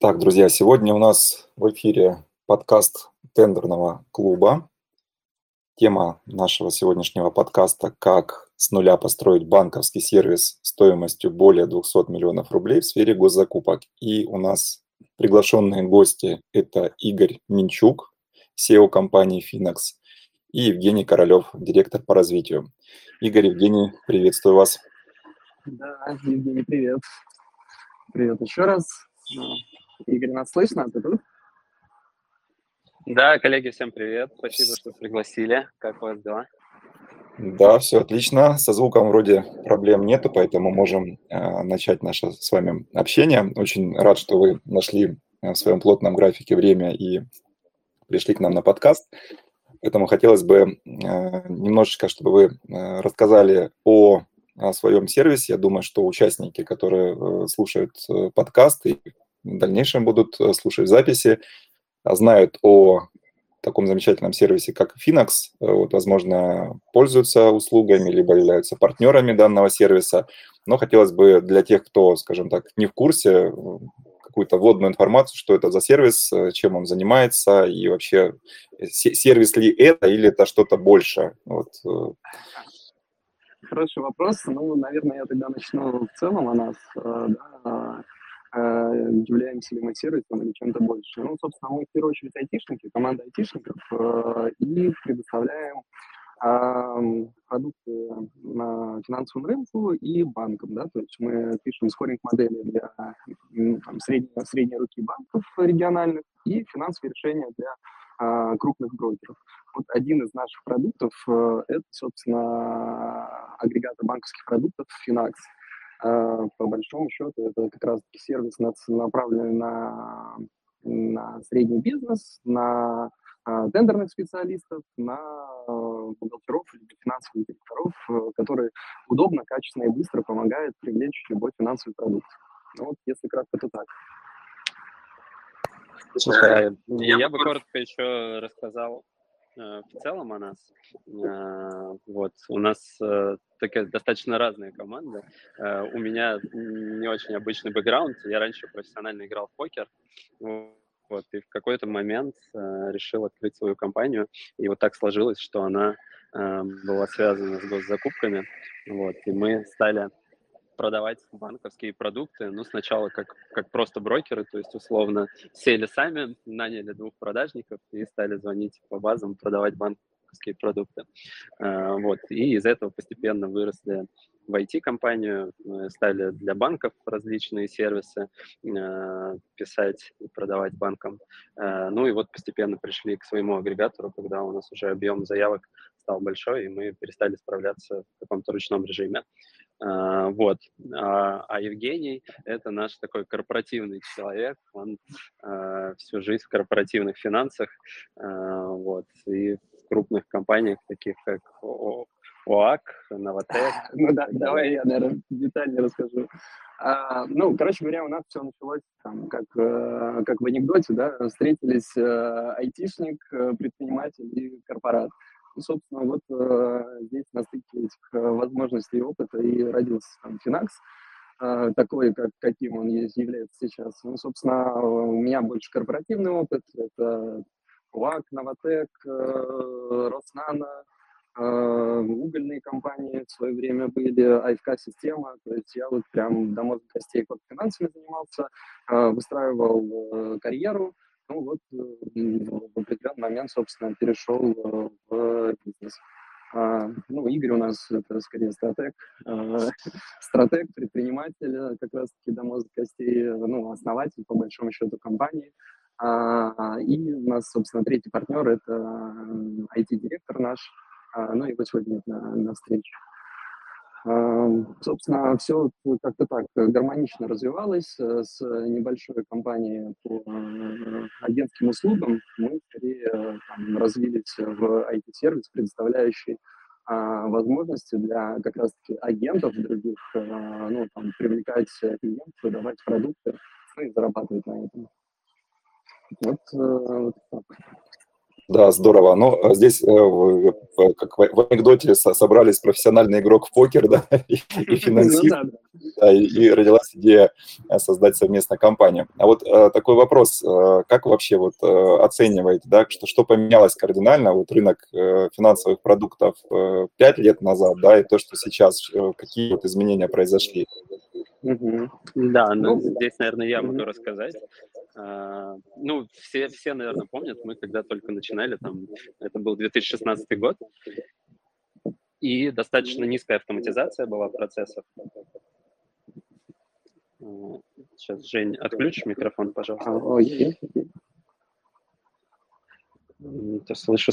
Так, друзья, сегодня у нас в эфире подкаст тендерного клуба. Тема нашего сегодняшнего подкаста «Как с нуля построить банковский сервис стоимостью более 200 миллионов рублей в сфере госзакупок». И у нас приглашенные гости – это Игорь Минчук, SEO компании Finax, и Евгений Королев, директор по развитию. Игорь, Евгений, приветствую вас. Да, Евгений, привет. Привет еще раз. Игорь, нас слышно? Ты тут? Да, коллеги, всем привет. Спасибо, что пригласили. Как у вас дела? Да, все отлично. Со звуком вроде проблем нету, поэтому можем э, начать наше с вами общение. Очень рад, что вы нашли э, в своем плотном графике время и пришли к нам на подкаст. Поэтому хотелось бы э, немножечко, чтобы вы э, рассказали о, о своем сервисе. Я думаю, что участники, которые э, слушают э, подкаст и в дальнейшем будут э, слушать записи, а знают о таком замечательном сервисе, как Finax, э, вот, возможно, пользуются услугами, либо являются партнерами данного сервиса. Но хотелось бы для тех, кто, скажем так, не в курсе, какую-то вводную информацию, что это за сервис, э, чем он занимается, и вообще сервис ли это или это что-то больше. Вот. Хороший вопрос. Ну, наверное, я тогда начну в целом о нас. Да, являемся ли мы сервисом или чем-то больше. Ну, собственно, мы в первую очередь айтишники, команда айтишников, э, и предоставляем продукты на финансовом рынку и банкам, да, то есть мы пишем скоринг-модели для там, средней, средней руки банков региональных и финансовые решения для а, крупных брокеров. Вот один из наших продуктов э, это, собственно, агрегатор банковских продуктов Finax. А, по большому счету это как раз-таки сервис направленный на, на средний бизнес, на а, тендерных специалистов, на а, бухгалтеров или финансовых директоров, э, которые удобно, качественно и быстро помогают привлечь любой финансовый продукт. Ну, вот, если кратко, то так. Слушай, я бы коротко еще рассказал Э, в целом о нас. Э, вот. У нас э, такая достаточно разная команда. У меня не очень обычный бэкграунд. Я раньше профессионально играл в покер. Вот, и в какой-то момент решил открыть свою компанию. И вот так сложилось, что она была связана с госзакупками. Вот, и мы стали продавать банковские продукты, ну, сначала как, как просто брокеры, то есть, условно, сели сами, наняли двух продажников и стали звонить по базам, продавать банковские продукты. А, вот, и из этого постепенно выросли в IT-компанию, стали для банков различные сервисы а, писать и продавать банкам. А, ну и вот постепенно пришли к своему агрегатору, когда у нас уже объем заявок стал большой, и мы перестали справляться в каком-то ручном режиме. А, вот. А, а Евгений – это наш такой корпоративный человек. Он а, всю жизнь в корпоративных финансах вот, и в крупных компаниях, таких как ОАК, Новотек. Ну да, давай я, наверное, детальнее расскажу. А, ну, короче говоря, у нас все началось там, как, э, как в анекдоте, да, встретились э, айтишник, э, предприниматель и корпорат. Собственно, вот э, здесь на стыке этих э, возможностей и опыта и родился там Финакс, э, такой, как, каким он есть, является сейчас. Ну, собственно, у меня больше корпоративный опыт, это УАК, Новотек, э, Роснано, э, угольные компании в свое время были, АФК-система, то есть я вот прям до мозга костей финансами занимался, э, выстраивал э, карьеру, ну вот э, в определенный момент, собственно, перешел э, в бизнес. А, ну, Игорь у нас это скорее стратег, а, стратег, предприниматель, как раз-таки до мозга костей, ну, основатель, по большому счету, компании. А, и у нас, собственно, третий партнер – это IT-директор наш, а, ну, его сегодня на, на встрече. Собственно, все как-то так гармонично развивалось э, с небольшой компанией по э, агентским услугам. Мы скорее там, развились в IT-сервис, предоставляющий а, возможности для как раз-таки агентов других, ну, там, привлекать клиентов, продавать продукты, ну, и зарабатывать на этом. Вот, э, вот так. Да, здорово. Ну, а здесь, э, как в анекдоте, собрались профессиональный игрок в покер, да, и ну финансист, да, и родилась идея э, создать совместно компанию. А вот э, такой вопрос, как вообще вот оцениваете, да, что, что поменялось кардинально, вот рынок финансовых продуктов пять лет назад, да, и то, что сейчас, какие вот изменения произошли? Угу. Да, ну, ну здесь, наверное, я могу рассказать. А, ну, все, все, наверное, помнят, мы когда только начинали, там, это был 2016 год, и достаточно низкая автоматизация была процессов. Сейчас, Жень, отключишь микрофон, пожалуйста. Я слышу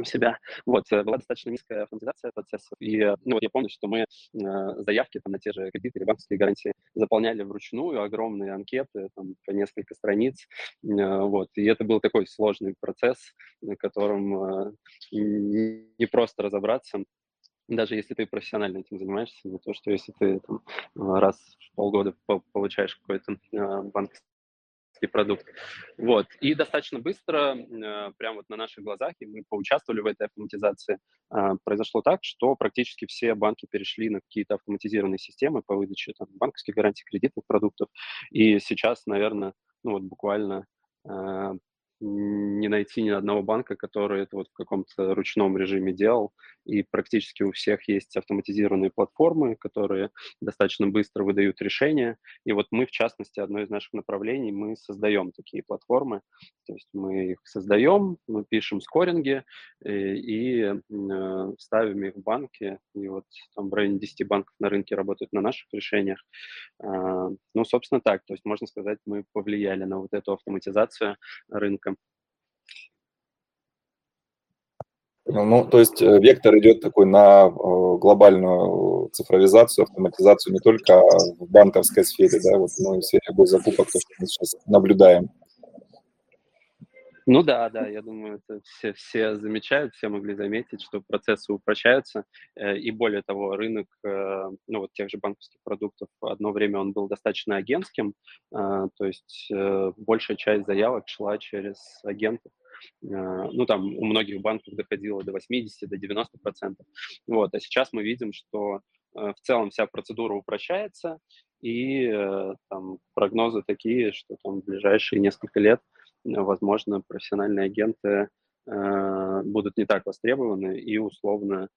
сам себя. Вот, э, была достаточно низкая автоматизация процессов, и, э, ну, я помню, что мы э, заявки там, на те же кредиты или банковские гарантии заполняли вручную, огромные анкеты, там, по несколько страниц, вот, и это был такой сложный процесс, на котором не просто разобраться, даже если ты профессионально этим занимаешься, не то, что если ты там, раз в полгода получаешь какой-то банковский финансовый продукт. Вот. И достаточно быстро, э, прямо вот на наших глазах, и мы поучаствовали в этой автоматизации, э, произошло так, что практически все банки перешли на какие-то автоматизированные системы по выдаче там, банковских гарантий, кредитных продуктов. И сейчас, наверное, ну вот буквально э, не найти ни одного банка, который это вот в каком-то ручном режиме делал. И практически у всех есть автоматизированные платформы, которые достаточно быстро выдают решения. И вот мы, в частности, одно из наших направлений, мы создаем такие платформы. То есть мы их создаем, мы пишем скоринги и, э, и э, ставим их в банки. И вот там в районе 10 банков на рынке работают на наших решениях. А, ну, собственно, так. То есть, можно сказать, мы повлияли на вот эту автоматизацию рынка Ну, то есть э, вектор идет такой на э, глобальную цифровизацию, автоматизацию не только в банковской сфере, да, вот, но и в сфере госзакупок, то, что мы сейчас наблюдаем. Ну да, да, я думаю, это все, все замечают, все могли заметить, что процессы упрощаются, э, и более того, рынок, ну вот тех же банковских продуктов, одно время он был достаточно агентским, то есть большая часть заявок шла через агентов, ну, там у многих банков доходило до 80, до 90 процентов. Вот, а сейчас мы видим, что э, в целом вся процедура упрощается, и э, там прогнозы такие, что там в ближайшие несколько лет, возможно, профессиональные агенты будут не так востребованы, и условно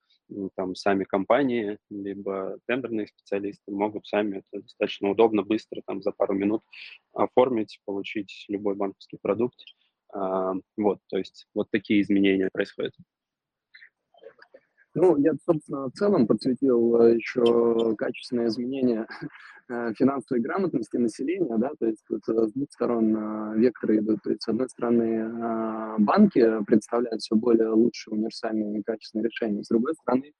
там сами компании, либо тендерные специалисты могут сами это достаточно удобно, быстро, там за пару минут оформить, получить любой банковский продукт а, вот, то есть вот такие изменения происходят. Ну, я, собственно, в целом подсветил э, еще качественные изменения э, финансовой грамотности населения, да, то есть вот э, с двух сторон векторы идут. То есть, с одной стороны, банки представляют все более лучшие, универсальные и качественные решения, с другой стороны,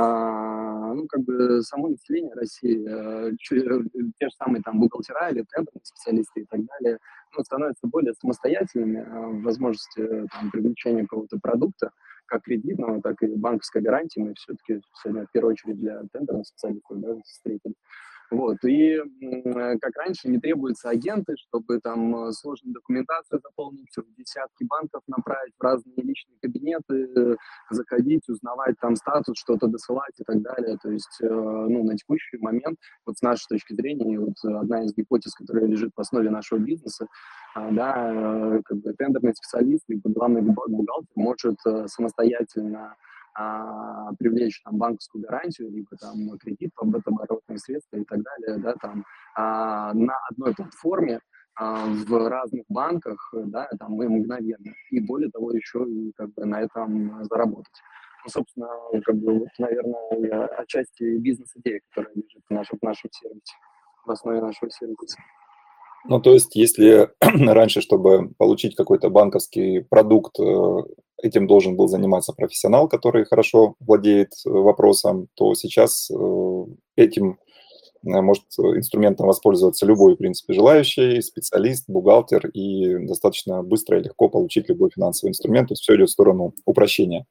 а, ну, как бы само население России, э, те же самые там бухгалтера или тендерные специалисты и так далее, ну, становятся более самостоятельными в возможности там, привлечения какого-то продукта, как кредитного, так и банковской гарантии. Мы все-таки сегодня в первую очередь для тендерных специалистов да, встретили. Вот, и э, как раньше не требуются агенты, чтобы там э, сложную документацию заполнить, в десятки банков направить в разные личные кабинеты, заходить, узнавать там статус, что-то досылать и так далее. То есть, э, ну, на текущий момент, вот с нашей точки зрения, вот одна из гипотез, которая лежит в основе нашего бизнеса, да, как бы тендерный специалист, либо главный бухгалтер может самостоятельно а, привлечь там банковскую гарантию, либо там кредит, оборотные средства и так далее, да, там а, на одной платформе а, в разных банках, да, там мы мгновенно. И более того, еще и как бы на этом заработать. Ну, собственно, как бы, вот, наверное, отчасти бизнес-идея, которая лежит в нашем, в нашем сервисе, в основе нашего сервиса. Ну, то есть, если раньше, чтобы получить какой-то банковский продукт, э, этим должен был заниматься профессионал, который хорошо владеет э, вопросом, то сейчас э, этим может инструментом воспользоваться любой, в принципе, желающий, специалист, бухгалтер, и достаточно быстро и легко получить любой финансовый инструмент. То есть все идет в сторону упрощения.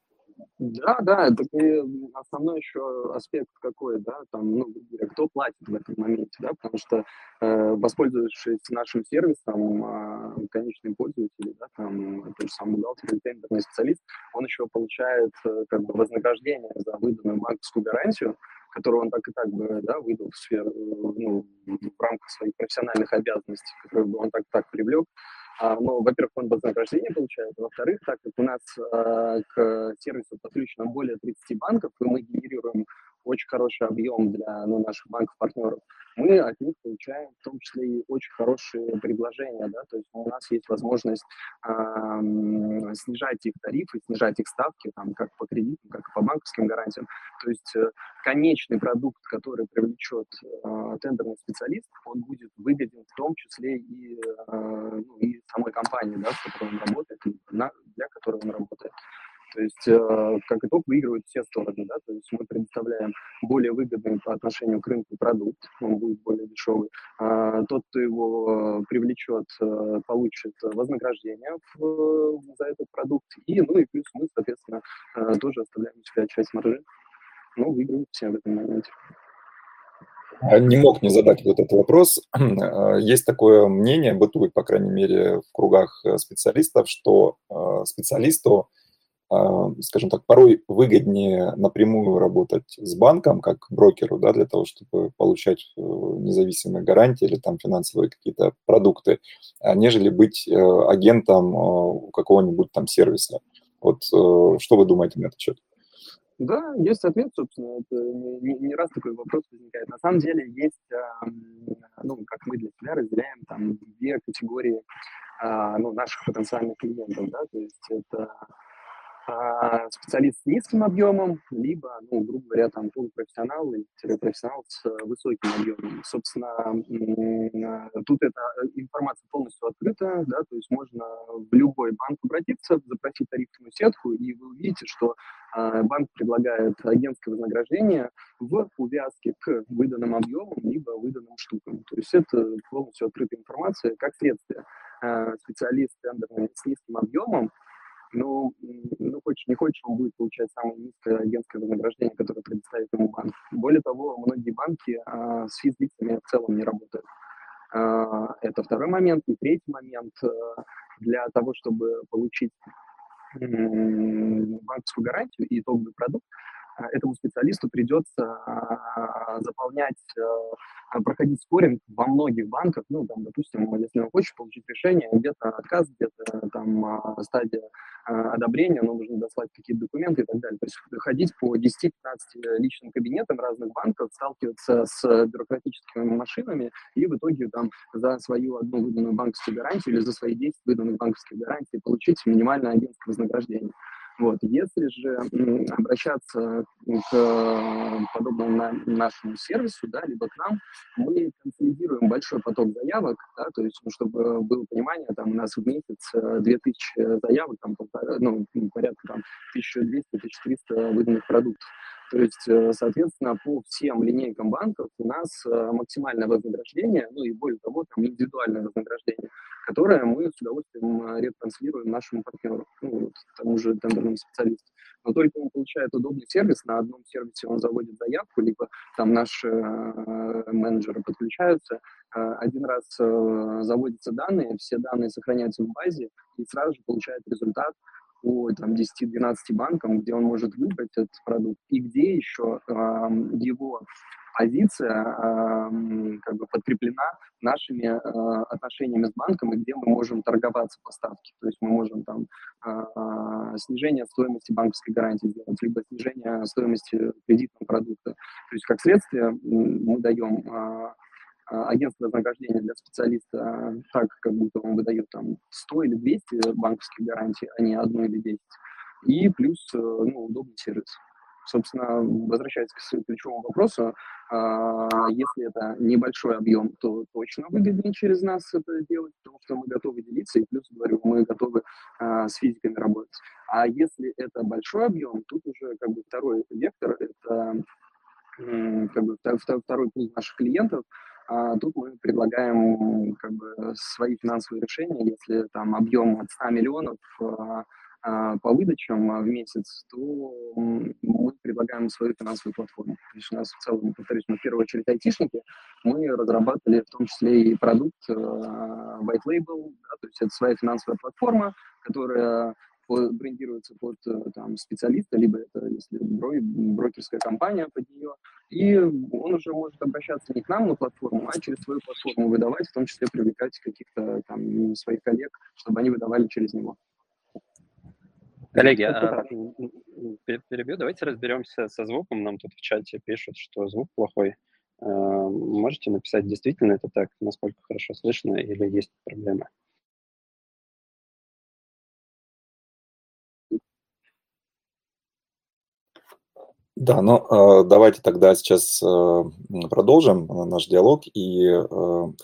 Да, да, это и основной еще аспект какой, да, там, ну, кто платит в этом моменте, да, потому что, э, воспользовавшись нашим сервисом, э, конечные пользователи, да, там тот же самый бухгалтер или тендерный специалист, он еще получает как бы вознаграждение за выданную банковскую гарантию, которую он так и так бы да, выдал в сферу, ну, в рамках своих профессиональных обязанностей, которые бы он так и так привлек. А, ну, во-первых, он вознаграждение получает, а во-вторых, так как у нас а, к сервису подключено более 30 банков, и мы генерируем очень хороший объем для ну, наших банков-партнеров, мы от них получаем в том числе и очень хорошие предложения, да, то есть у нас есть возможность э, снижать их тарифы, снижать их ставки, там, как по кредитам, как и по банковским гарантиям. То есть э, конечный продукт, который привлечет э, тендерный специалист, он будет выгоден в том числе и, э, ну, и самой компании, да, с которой он работает, на, для которой он работает. То есть, э, как итог, выигрывают все стороны, да, то есть мы предоставляем более выгодный по отношению к рынку продукт, он будет более дешевый. А тот, кто его привлечет, э, получит вознаграждение в, за этот продукт, и, ну и плюс мы, соответственно, э, тоже оставляем у себя часть маржи, но выигрывают все в этом моменте. А не мог не задать вот этот вопрос. Есть такое мнение, бытует, по крайней мере, в кругах специалистов, что специалисту а, скажем так, порой выгоднее напрямую работать с банком, как брокеру, да, для того, чтобы получать э, независимые гарантии или там финансовые какие-то продукты, а, нежели быть э, агентом э, какого-нибудь там сервиса. Вот что вы думаете на этот счет? Да, есть ответ, собственно. Это не, не раз такой вопрос возникает. На самом деле есть, ну, как мы для себя разделяем, там две категории а, ну, наших потенциальных клиентов, да, то есть это а, специалист с низким объемом, либо, ну, грубо говоря, там полупрофессионал или профессионал с э, высоким объемом. Собственно, тут эта э, информация полностью открыта, да, то есть можно в любой банк обратиться, запросить тарифную сетку, и вы увидите, что а, банк предлагает агентское вознаграждение в увязке к выданным объемам, либо выданным штукам. То есть это полностью открытая информация, как следствие. А, специалист с низким объемом ну, ну, хочешь, не хочешь, он будет получать самое низкое агентское вознаграждение, которое предоставит ему банк. Более того, многие банки а, с физлицами в целом не работают. А, это второй момент. И третий момент. А, для того, чтобы получить банковскую гарантию и итоговый продукт, этому специалисту придется а, заполнять, а, проходить споринг во многих банках. Ну, там, допустим, если он хочет получить решение, где-то отказ, где-то там стадия одобрения, но нужно дослать какие-то документы и так далее. То есть ходить по 10-15 личным кабинетам разных банков, сталкиваться с бюрократическими машинами и в итоге там за свою одну выданную банковскую гарантию или за свои 10 выданных банковских гарантий получить минимальное агентское вознаграждение. Вот. Если же обращаться к подобному нашему сервису, да, либо к нам, мы консолидируем большой поток заявок, да, то есть, ну, чтобы было понимание, там у нас в месяц 2000 э, заявок, там, ну, порядка там 1200-1300 выданных продуктов. То есть, э, соответственно, по всем линейкам банков у нас э, максимальное вознаграждение, ну и более того, там индивидуальное вознаграждение, которое мы с удовольствием э, ретранслируем нашему партнеру, ну, вот, тому же тендерному специалисту. Но только он получает удобный сервис, на одном сервисе он заводит заявку, либо там наши менеджеры подключаются, один раз заводятся данные, все данные сохраняются в базе, и сразу же получает результат, по там, 10-12 банкам, где он может выбрать этот продукт, и где еще э, его позиция э, как бы подкреплена нашими э, отношениями с банком, и где мы можем торговаться по ставке. То есть мы можем там э, снижение стоимости банковской гарантии сделать, либо снижение стоимости кредитного продукта. То есть как следствие мы даем э, а, агентство вознаграждения для специалиста а, так, как будто он выдает там 100 или 200 банковских гарантий, а не одну или 10. И плюс э, ну, удобный сервис. Собственно, возвращаясь к ключевому вопросу, а, если это небольшой объем, то точно выгоднее через нас это делать, потому что мы готовы делиться, и плюс, говорю, мы готовы с физиками работать. А если это большой объем, тут уже как бы второй вектор, это как бы второй пул наших клиентов, а тут мы предлагаем как бы свои финансовые решения, если там объем от 100 миллионов, а, по выдачам в месяц, то мы предлагаем свою финансовую платформу. То есть у нас в целом, повторюсь, мы в первую очередь айтишники, мы разрабатывали в том числе и продукт white label, да, то есть это своя финансовая платформа, которая брендируется под э, там, специалиста, либо это, если брокерская компания под нее, и он уже может обращаться не к нам на платформу, а через свою платформу выдавать, в том числе привлекать каких-то там своих коллег, чтобы они выдавали через него. Коллеги, а, перебью, давайте разберемся со звуком. Нам тут в чате пишут, что звук плохой. А, можете написать, действительно это так, насколько хорошо слышно или есть проблемы? Да, ну э, давайте тогда сейчас э, продолжим э, наш диалог, и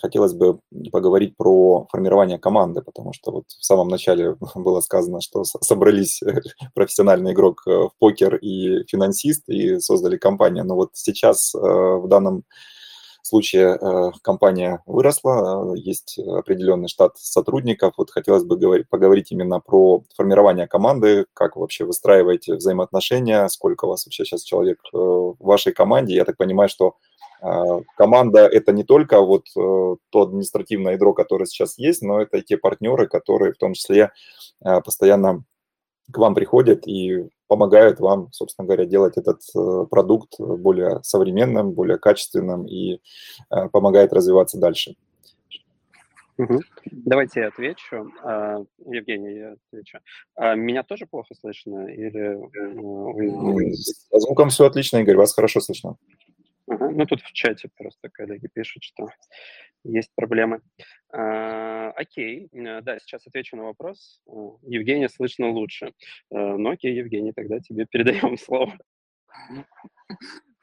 хотелось бы поговорить про формирование команды, потому что вот в самом начале было сказано, что собрались профессиональный игрок в покер и финансист и создали компанию, но вот сейчас в данном случае э, компания выросла, э, есть определенный штат сотрудников. Вот хотелось бы говорить, поговорить именно про формирование команды, как вообще выстраиваете взаимоотношения, сколько у вас вообще сейчас человек э, в вашей команде. Я так понимаю, что команда – это не только вот то административное ядро, которое сейчас есть, но это и те партнеры, которые в том числе постоянно к вам приходят и помогают вам, собственно говоря, делать этот э, продукт более современным, более качественным и э, помогает развиваться дальше. Угу. Давайте я отвечу. А, Евгений, я отвечу. А меня тоже плохо слышно? Или... Э, С звуком все отлично, Игорь, вас хорошо слышно. Ага. Ну, тут в чате просто коллеги пишут, что есть проблемы. А, окей, э, да, сейчас отвечу на вопрос. Э, Евгения слышно лучше. Э, ну, окей, Евгений, тогда тебе передаем слово.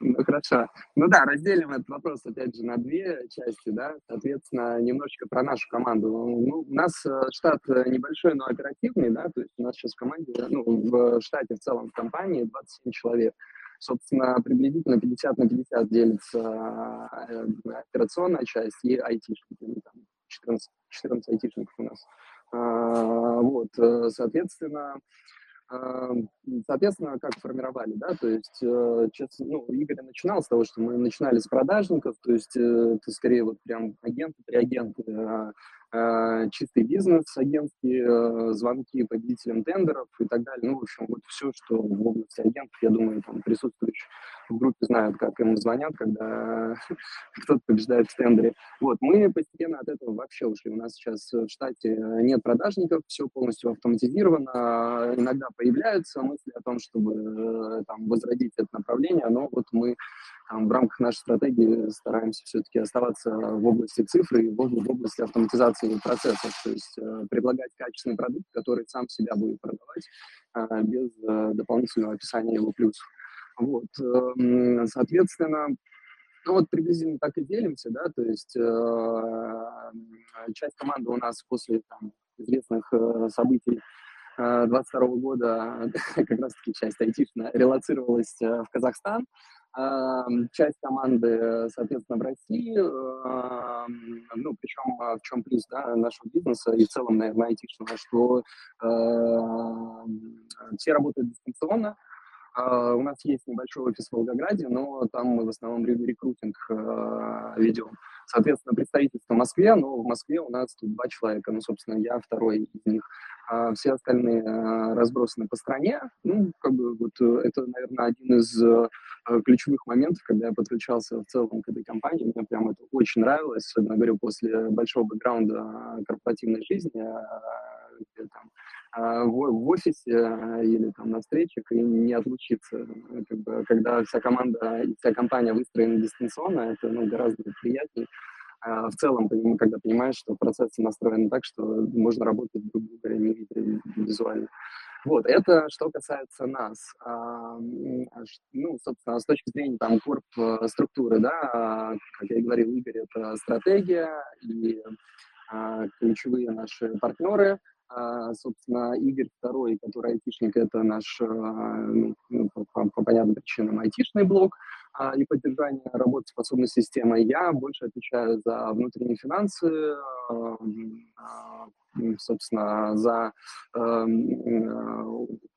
Ну, хорошо. Ну да, разделим этот вопрос, опять же, на две части, да, соответственно, немножечко про нашу команду. Ну, у нас штат небольшой, но оперативный, да, то есть у нас сейчас в команде, ну, в штате в целом в компании 27 человек. Собственно, приблизительно 50 на 50 делится э, операционная часть и айтишники. Ну, там 14, 14 айтишников у нас. А, вот, э, соответственно, а, соответственно, как формировали, да, то есть, э, честно, ну, Игорь начинал с того, что мы начинали с продажников, то есть это скорее вот прям агенты, реагенты, а, Э, чистый бизнес, агентские э, звонки победителям тендеров и так далее. Ну, в общем, вот все, что в области агентов, я думаю, там присутствующие в группе знают, как им звонят, когда кто-то побеждает в тендере. Вот, мы постепенно от этого вообще ушли. У нас сейчас в штате нет продажников, все полностью автоматизировано. Иногда появляются мысли о том, чтобы э, там, возродить это направление, но вот мы там, в рамках нашей стратегии стараемся все-таки оставаться в области цифры и в области автоматизации процессов, то есть э, предлагать качественный продукт, который сам себя будет продавать э, без э, дополнительного описания его плюсов. Вот, э, соответственно, ну вот приблизительно так и делимся, да, то есть э, часть команды у нас после там, известных э, событий 22 года, как раз-таки часть айтишная, релацировалась в Казахстан, часть команды, соответственно, в России, ну, причем а, в чем плюс, да, нашего бизнеса и в целом, наверное, айтишного, что все работают дистанционно, у нас есть небольшой офис в Волгограде, но там мы в основном рекрутинг uh, ведем. Соответственно, представительство в Москве, но в Москве у нас тут два человека, ну, собственно, я второй из них. Uh, все остальные разбросаны по стране. Ну, как бы вот э, это, наверное, один из э, ключевых моментов, когда я подключался в целом к этой компании. Мне прям это очень нравилось, особенно, говорю, после большого бэкграунда корпоративной жизни, где там а, в, в офисе а, или там на встречах и не отлучиться. Как бы, когда вся команда вся компания выстроена дистанционно, это ну, гораздо приятнее. А в целом, когда понимаешь, что процессы настроены так, что можно работать друг друга не видя визуально. Вот, это что касается нас. Ну, собственно, с точки зрения там корп э, структуры, да, как я и говорил, Игорь, это стратегия и ключевые наши партнеры – а, собственно, Игорь второй, который айтишник, это наш, а, ну, ну, по, по, по понятным причинам, айтишный блок. а, и поддержание работоспособной системы. Я больше отвечаю за внутренние финансы, а, собственно, за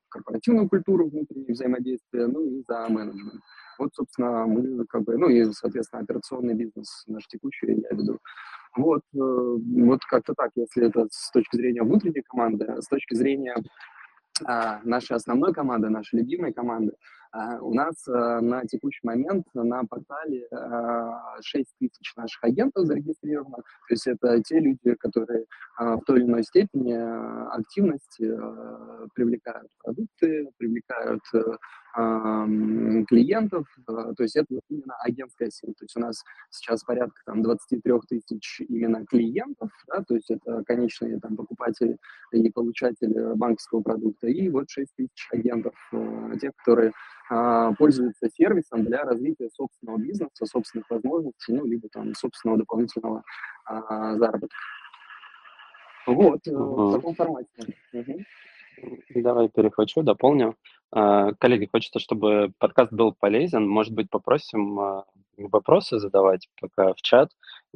корпоративную культуру внутреннего взаимодействия, ну и за менеджмент. Вот, собственно, мы как бы, ну и, соответственно, операционный бизнес наш текущий я веду. Вот, э, вот как-то так, если это с точки зрения внутренней команды, с точки зрения а, нашей основной команды, нашей любимой команды, а, у нас а, на текущий момент на портале 6 тысяч наших агентов зарегистрировано. То есть это те люди, которые в той или иной степени активности привлекают продукты, привлекают э, клиентов, то есть это именно агентская сеть. То есть у нас сейчас порядка там 23 тысяч именно клиентов, да, то есть это конечные там покупатели и получатели банковского продукта, и вот 6 тысяч агентов, э, тех, которые а, пользуются сервисом для развития собственного бизнеса, собственных возможностей, ну, либо там собственного дополнительного а, заработка. Вот, угу. в таком формате. Угу. Давай перехвачу, дополню. А, коллеги, хочется, чтобы подкаст был полезен. Может быть, попросим а, вопросы задавать пока в чат,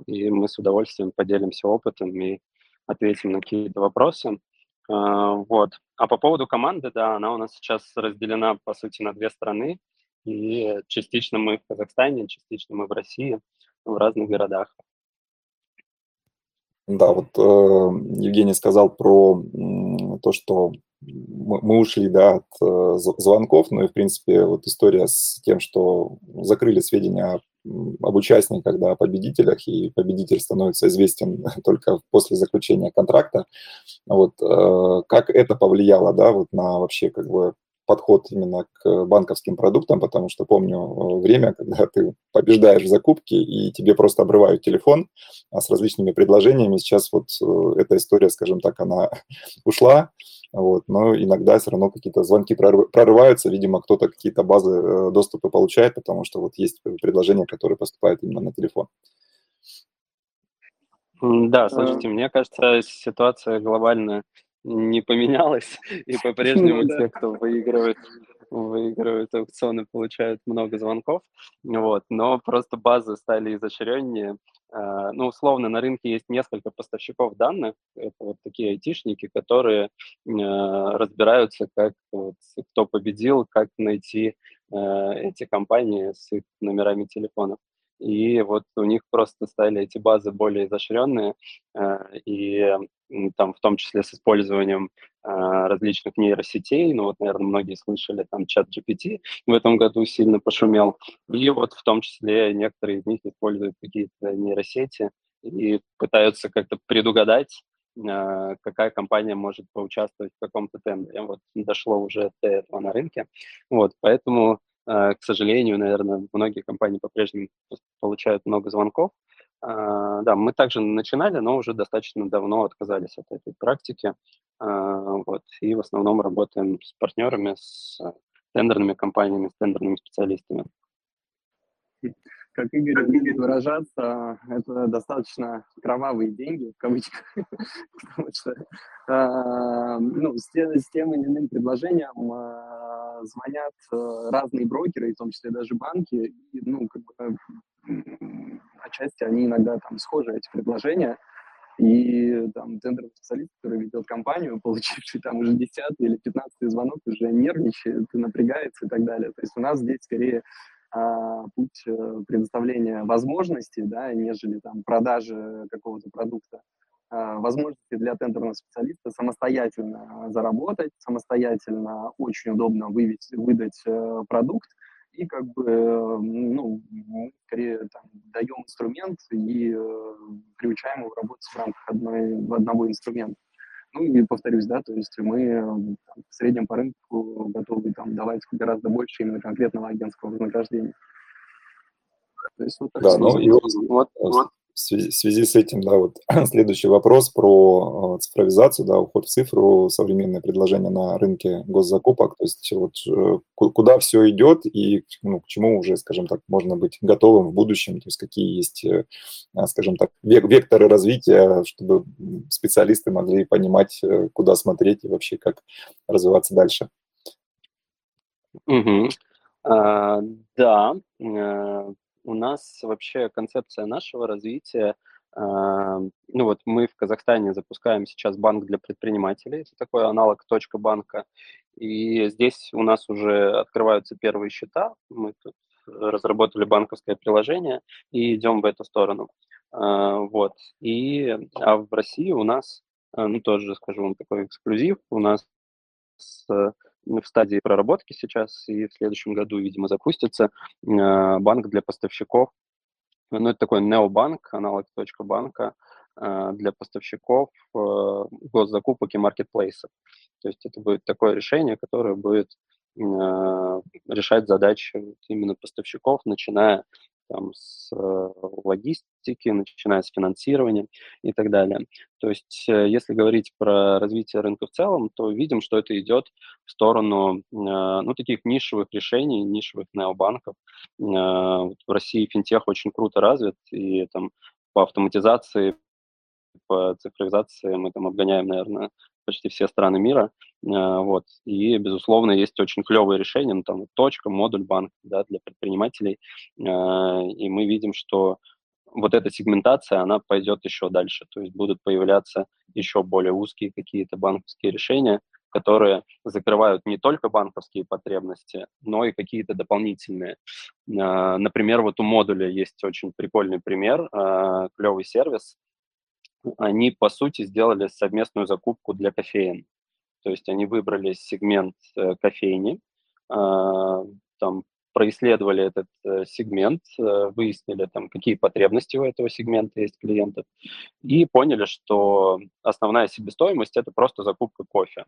и мы с удовольствием поделимся опытом и ответим на какие-то вопросы. А, вот. А по поводу команды, да, она у нас сейчас разделена, по сути, на две страны. И частично мы в Казахстане, частично мы в России, в разных городах. Да, вот э, Евгений сказал про э, то, что мы ушли да, от э, звонков, ну и, в принципе, вот история с тем, что закрыли сведения об участниках, да, о победителях, и победитель становится известен только после заключения контракта. Вот, э, как это повлияло, да, вот на вообще как бы подход именно к банковским продуктам, потому что помню э, время, когда ты побеждаешь в закупке, и тебе просто обрывают телефон а с различными предложениями. Сейчас вот э, эта история, скажем так, она ушла, вот, но иногда все равно какие-то звонки прорываются, видимо, кто-то какие-то базы э, доступа получает, потому что вот есть предложения, которые поступают именно на телефон. Да, слушайте, мне кажется, ситуация глобальная не поменялось, и по-прежнему те, кто выигрывает, выигрывают аукционы, получают много звонков, вот, но просто базы стали изощреннее. А, ну, условно, на рынке есть несколько поставщиков данных, это вот такие айтишники, которые а, разбираются, как вот, кто победил, как найти а, эти компании с их номерами телефонов. И вот у них просто стали эти базы более изощренные, и там в том числе с использованием а, различных нейросетей, ну вот, наверное, многие слышали, там чат GPT в этом году сильно пошумел, и вот в том числе некоторые из них используют какие-то нейросети и пытаются как-то предугадать, а, какая компания может поучаствовать в каком-то тендере. Вот дошло уже до этого на рынке. Вот, поэтому, к сожалению, наверное, многие компании по-прежнему получают много звонков, а, да, мы также начинали, но уже достаточно давно отказались от этой практики. А, вот, и в основном работаем с партнерами, с тендерными компаниями, с тендерными специалистами. Как Игорь любит выражаться, это достаточно кровавые деньги, в кавычках, потому что а, ну, с, с тем или иным предложением звонят э, разные брокеры, в том числе даже банки, и, ну, как бы отчасти они иногда там схожи, эти предложения, и там тендерный специалист, который ведет компанию, получивший там уже 10 или 15 звонок, уже нервничает, напрягается и так далее. То есть у нас здесь скорее а, путь э, предоставления возможностей, да, нежели там продажи какого-то продукта, а, возможности для тендерного специалиста самостоятельно заработать, самостоятельно очень удобно вывести, выдать э, продукт, и как бы, ну, мы скорее там, даем инструмент и э, приучаем его работать в рамках одной, одного инструмента. Ну и повторюсь, да, то есть мы там, в среднем по рынку готовы там, давать гораздо больше именно конкретного агентского вознаграждения. То есть вот так да, ну и вот, вот, вот в связи, с этим, да, вот следующий вопрос про э, цифровизацию, да, уход в цифру, современные предложения на рынке госзакупок, то есть вот э, куда все идет и ну, к чему уже, скажем так, можно быть готовым в будущем, то есть какие есть, э, а, скажем так, векторы развития, чтобы специалисты могли понимать, куда смотреть и вообще как развиваться дальше. Угу. А, да, э, у нас вообще концепция нашего развития, а, ну вот мы в Казахстане запускаем сейчас банк для предпринимателей, это такой аналог точка банка, и здесь у нас уже открываются первые счета, мы тут разработали банковское приложение и идем в эту сторону. А, вот. И, а в России у нас, а, ну, тоже скажу вам такой эксклюзив, у нас в стадии проработки сейчас, и в следующем году, видимо, запустится банк для поставщиков. Ну, это такой необанк, аналог точка банка для поставщиков госзакупок и маркетплейсов. То есть это будет такое решение, которое будет решать задачи именно поставщиков, начиная там, с э, логистики, начиная с финансирования и так далее. То есть, э, если говорить про развитие рынка в целом, то видим, что это идет в сторону э, ну, таких нишевых решений, нишевых необанков. В России финтех очень круто развит, и там по автоматизации, по цифровизации мы там обгоняем, наверное, почти все страны мира. Вот. И, безусловно, есть очень клевые решения, ну, там, точка, модуль банк да, для предпринимателей. И мы видим, что вот эта сегментация, она пойдет еще дальше. То есть будут появляться еще более узкие какие-то банковские решения, которые закрывают не только банковские потребности, но и какие-то дополнительные. Например, вот у модуля есть очень прикольный пример, клевый сервис – они, по сути, сделали совместную закупку для кофеин. То есть они выбрали сегмент э, кофейни, а, там происследовали этот э, сегмент, э, выяснили, там, какие потребности у этого сегмента есть клиентов, и поняли, что основная себестоимость – это просто закупка кофе.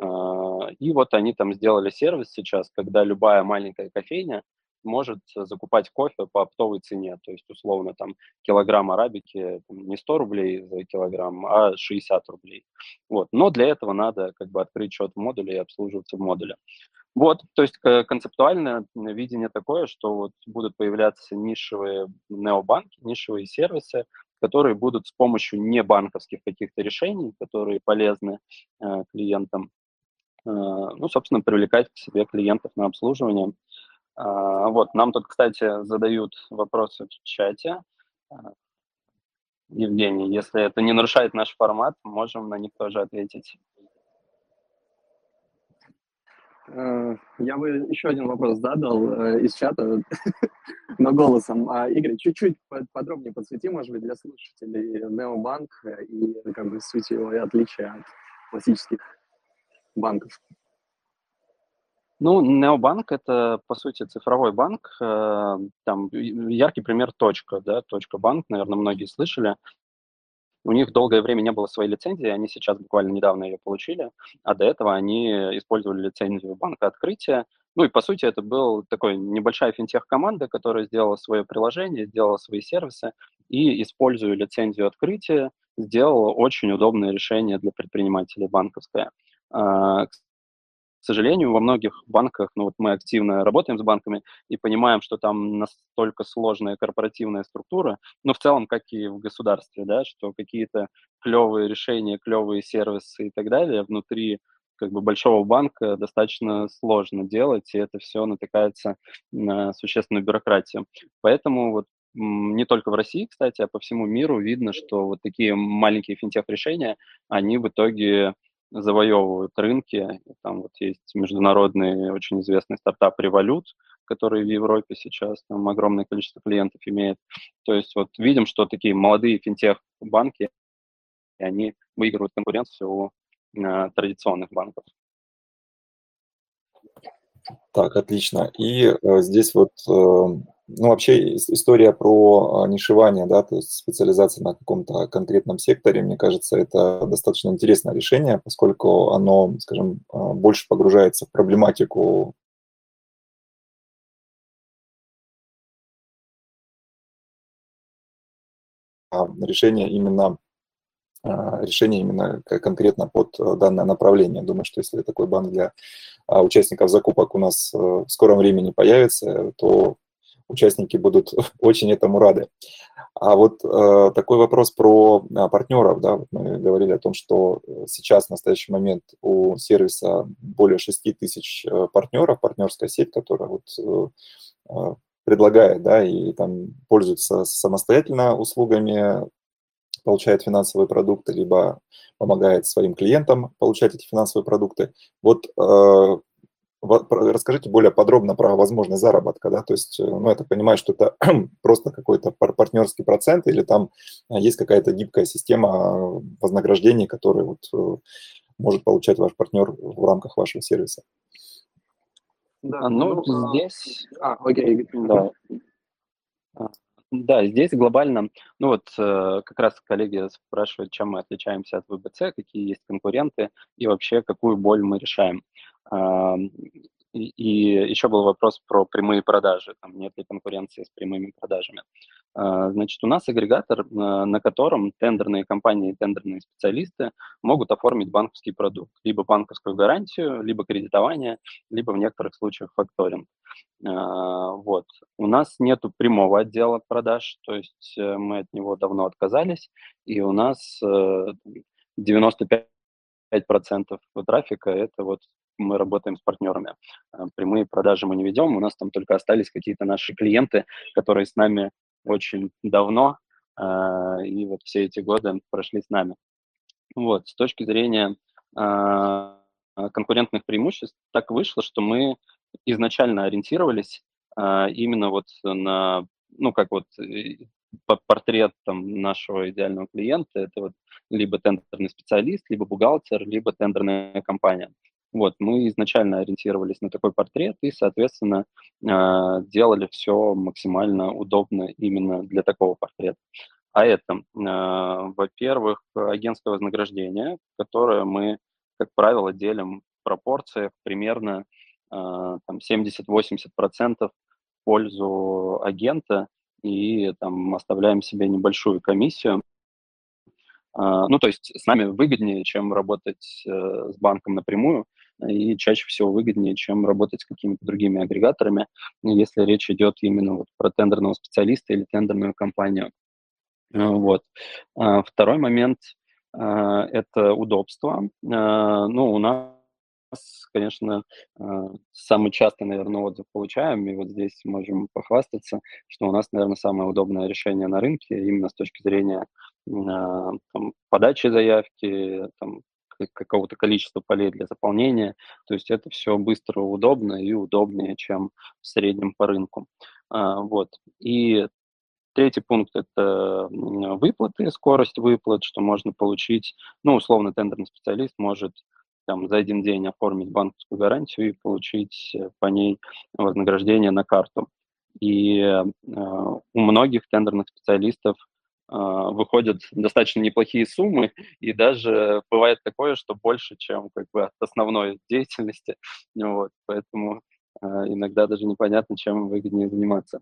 А, и вот они там сделали сервис сейчас, когда любая маленькая кофейня может закупать кофе по оптовой цене. То есть, условно, там килограмм арабики там, не 100 рублей за килограмм, а 60 рублей. Вот. Но для этого надо как бы открыть счет в модуле и обслуживаться в модуле. Вот, то есть концептуальное видение такое, что вот будут появляться нишевые необанки, нишевые сервисы, которые будут с помощью небанковских каких-то решений, которые полезны э, клиентам, э, ну, собственно, привлекать к себе клиентов на обслуживание. А, вот, нам тут, кстати, задают вопросы в чате. А, Евгений, если это не нарушает наш формат, можем на них тоже ответить. Э, я бы еще один вопрос задал э, из чата, но голосом. А, Игорь, чуть-чуть подробнее подсвети, может быть, для слушателей Необанк и как бы суть его и отличия от классических банков. Ну, Необанк – это, по сути, цифровой банк. Э, там яркий пример «Точка», да, «Точка банк», наверное, многие слышали. У них долгое время не было своей лицензии, они сейчас буквально недавно ее получили, а до этого они использовали лицензию банка открытия. Ну и, по сути, это был такой небольшая финтех-команда, которая сделала свое приложение, сделала свои сервисы и, используя лицензию открытия, сделала очень удобное решение для предпринимателей банковское. А, сожалению, во многих банках, ну вот мы активно работаем с банками и понимаем, что там настолько сложная корпоративная структура, но в целом, как и в государстве, да, что какие-то клевые решения, клевые сервисы и так далее внутри как бы большого банка достаточно сложно делать, и это все натыкается на существенную бюрократию. Поэтому вот не только в России, кстати, а по всему миру видно, что вот такие маленькие финтех-решения, они в итоге завоевывают рынки. Там вот есть международный очень известный стартап Revolut, который в Европе сейчас там огромное количество клиентов имеет. То есть вот видим, что такие молодые финтех-банки, они выигрывают конкуренцию у э, традиционных банков. Так, отлично. И э, здесь вот э, ну, вообще история про а, нишевание, да, то есть специализация на каком-то конкретном секторе, мне кажется, это достаточно интересное решение, поскольку оно, скажем, а, больше погружается в проблематику а, решения именно решение именно конкретно под данное направление. Думаю, что если такой банк для участников закупок у нас э, в скором времени появится, то участники будут очень этому рады. А вот э, такой вопрос про э, партнеров, да, мы говорили о том, что сейчас в настоящий момент у сервиса более 6 тысяч э, партнеров, партнерская сеть, которая вот э, предлагает, да, и там пользуется самостоятельно услугами, получает финансовые продукты, либо помогает своим клиентам получать эти финансовые продукты. Вот э, расскажите более подробно про возможность заработка, да, то есть, э, ну, я так понимаю, что это просто какой-то партнерский процент или там э, есть какая-то гибкая система вознаграждений, которые вот э, может получать ваш партнер в рамках вашего сервиса? Да, ну, ну здесь... А, окей, да. Да, здесь глобально, ну вот как раз коллеги спрашивают, чем мы отличаемся от ВБЦ, какие есть конкуренты и вообще какую боль мы решаем. И еще был вопрос про прямые продажи, там нет ли конкуренции с прямыми продажами. А, значит, у нас агрегатор, а, на котором тендерные компании, тендерные специалисты могут оформить банковский продукт, либо банковскую гарантию, либо кредитование, либо в некоторых случаях факторинг. А, вот. У нас нет прямого отдела продаж, то есть э, мы от него давно отказались, и у нас 95 э, 5% трафика – это вот мы работаем с партнерами. Э, прямые продажи мы не ведем, у нас там только остались какие-то наши клиенты, которые с нами очень давно, э, и вот все эти годы прошли с нами. Вот, с точки зрения э, конкурентных преимуществ, так вышло, что мы изначально ориентировались именно вот на, ну, как вот портрет там, нашего идеального клиента, это вот либо тендерный специалист, либо бухгалтер, либо тендерная компания. Вот, мы изначально ориентировались на такой портрет и, соответственно, а, делали все максимально удобно именно для такого портрета. А это, а, во-первых, агентское вознаграждение, которое мы, как правило, делим в пропорциях примерно а, там, 70-80% в пользу агента и там, оставляем себе небольшую комиссию. Ну, то есть с нами выгоднее, чем работать э, с банком напрямую, и чаще всего выгоднее, чем работать с какими-то другими агрегаторами, если речь идет именно вот про тендерного специалиста или тендерную компанию. А, вот. А, второй момент а, – это удобство. Ну, у нас конечно, самый часто, наверное, отзыв получаем, и вот здесь можем похвастаться, что у нас, наверное, самое удобное решение на рынке именно с точки зрения там, подачи заявки, там, какого-то количества полей для заполнения. То есть это все быстро, удобно и удобнее, чем в среднем по рынку. А, вот. И Третий пункт – это выплаты, скорость выплат, что можно получить, ну, условно, тендерный специалист может там, за один день оформить банковскую гарантию и получить э, по ней вознаграждение на карту. И э, у многих тендерных специалистов выходят достаточно неплохие суммы, и даже бывает такое, что больше, чем как бы от основной деятельности, вот, поэтому а, иногда даже непонятно, чем выгоднее заниматься.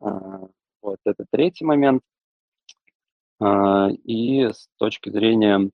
А, вот, это третий момент. И с точки зрения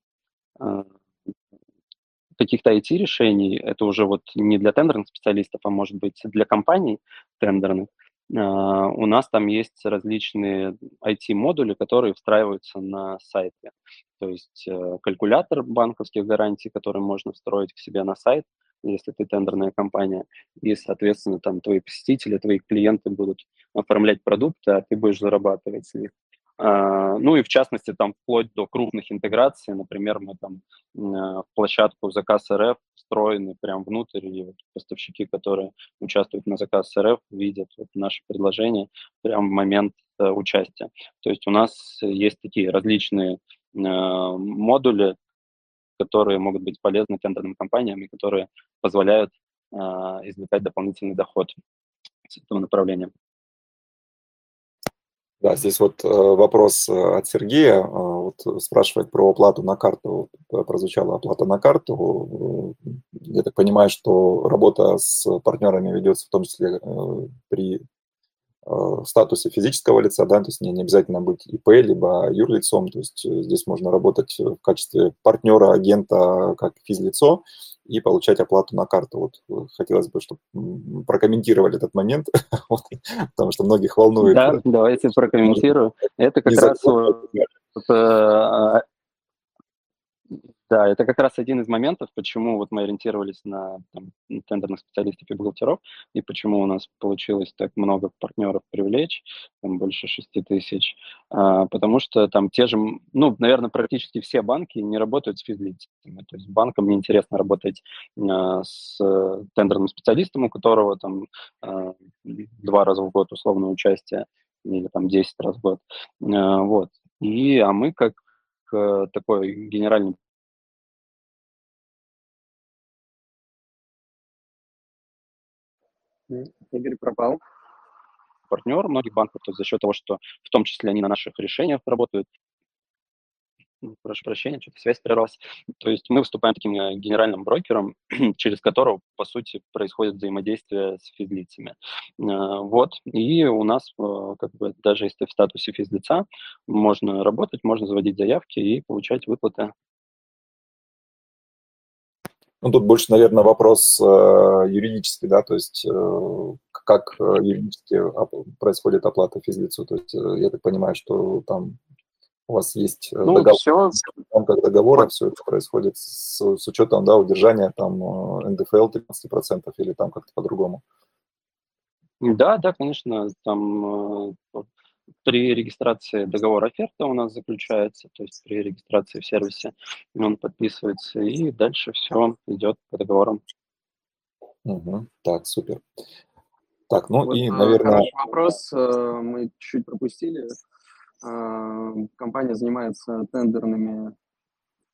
каких-то IT-решений, это уже вот не для тендерных специалистов, а может быть для компаний тендерных, а, у нас там есть различные IT-модули, которые встраиваются на сайте. То есть э, калькулятор банковских гарантий, который можно встроить к себе на сайт, если ты тендерная компания, и, соответственно, там твои посетители, твои клиенты будут оформлять продукты, а ты будешь зарабатывать с них. А, ну и в частности, там вплоть до крупных интеграций, например, мы там в площадку заказ РФ встроены прям внутрь, и вот поставщики, которые участвуют на заказ РФ, видят вот наше предложение прям в момент э, участия. То есть у нас есть такие различные э, модули, которые могут быть полезны тендерным компаниям и которые позволяют э, извлекать дополнительный доход с этого направления. Да, здесь вот э, вопрос э, от Сергея, э, вот спрашивает про оплату на карту. Прозвучала оплата на карту. Я так понимаю, что работа с партнерами ведется в том числе при статусе физического лица, да, то есть не, не обязательно быть ИП, либо юрлицом, то есть здесь можно работать в качестве партнера, агента, как физлицо, и получать оплату на карту. Вот хотелось бы, чтобы прокомментировали этот момент, потому что многих волнует. Да, давайте прокомментирую. Это как раз да, это как раз один из моментов, почему вот мы ориентировались на там, тендерных специалистов и бухгалтеров, и почему у нас получилось так много партнеров привлечь, там больше 6 тысяч, а, потому что там те же, ну, наверное, практически все банки не работают с физлицами, то есть банкам неинтересно работать а, с тендерным специалистом, у которого там а, два раза в год условное участие, или там 10 раз в год, а, вот. И, а мы как э, такой генеральный Игорь пропал. Партнер многих банков, то есть за счет того, что в том числе они на наших решениях работают, ну, прошу прощения, что-то связь прервалась. То есть мы выступаем таким э, генеральным брокером, через которого, по сути, происходит взаимодействие с физлицами. Э, вот, и у нас, э, как бы, даже если в статусе физлица, можно работать, можно заводить заявки и получать выплаты ну, тут больше, наверное, вопрос э, юридический, да, то есть э, как э, юридически происходит оплата физлицу. То есть э, я так понимаю, что там у вас есть э, ну, договор, все... в рамках договора все это происходит с, с учетом, да, удержания там э, НДФЛ 13% или там как-то по-другому. Да, да, конечно, там при регистрации договора оферта у нас заключается, то есть при регистрации в сервисе он подписывается, и дальше все идет по договорам. Угу. Так, супер. Так, ну вот, и, наверное... вопрос э, мы чуть пропустили. Э, компания занимается тендерными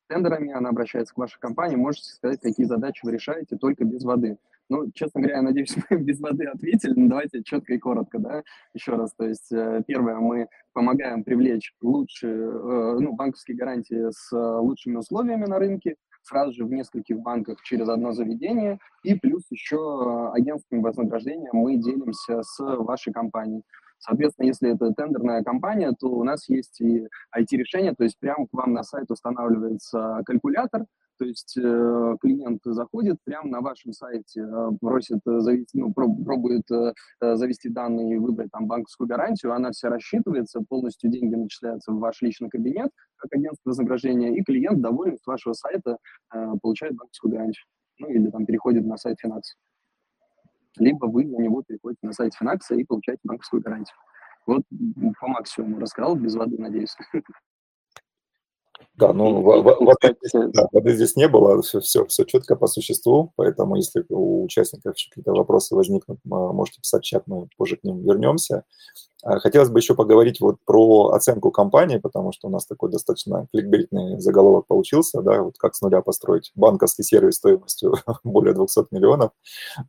тендерами, она обращается к вашей компании. Можете сказать, какие задачи вы решаете только без воды? Ну, честно говоря, я надеюсь, мы без воды ответили, но давайте четко и коротко, да, еще раз. То есть, э, первое, мы помогаем привлечь лучшие, э, ну, банковские гарантии с лучшими условиями на рынке, сразу же в нескольких банках через одно заведение, и плюс еще э, агентским вознаграждением мы делимся с вашей компанией. Соответственно, если это тендерная компания, то у нас есть и IT-решение, то есть прямо к вам на сайт устанавливается калькулятор, то есть э, клиент заходит прямо на вашем сайте, э, просит э, завести, ну, проб, пробует э, э, завести данные и выбрать там банковскую гарантию, она вся рассчитывается, полностью деньги начисляются в ваш личный кабинет как агентство вознаграждения, и клиент, доволен с вашего сайта, э, получает банковскую гарантию. Ну или там переходит на сайт финансов. Либо вы на него переходите на сайт Финакса и получаете банковскую гарантию. Вот по максимуму рассказал, без воды, надеюсь. Да, ну воды, здесь, да, воды здесь не было, все, все, все четко по существу, поэтому если у участников еще какие-то вопросы возникнут, можете писать в чат, мы позже к ним вернемся. А, хотелось бы еще поговорить вот про оценку компании, потому что у нас такой достаточно кликбейтный заголовок получился, да, вот как с нуля построить банковский сервис стоимостью более 200 миллионов.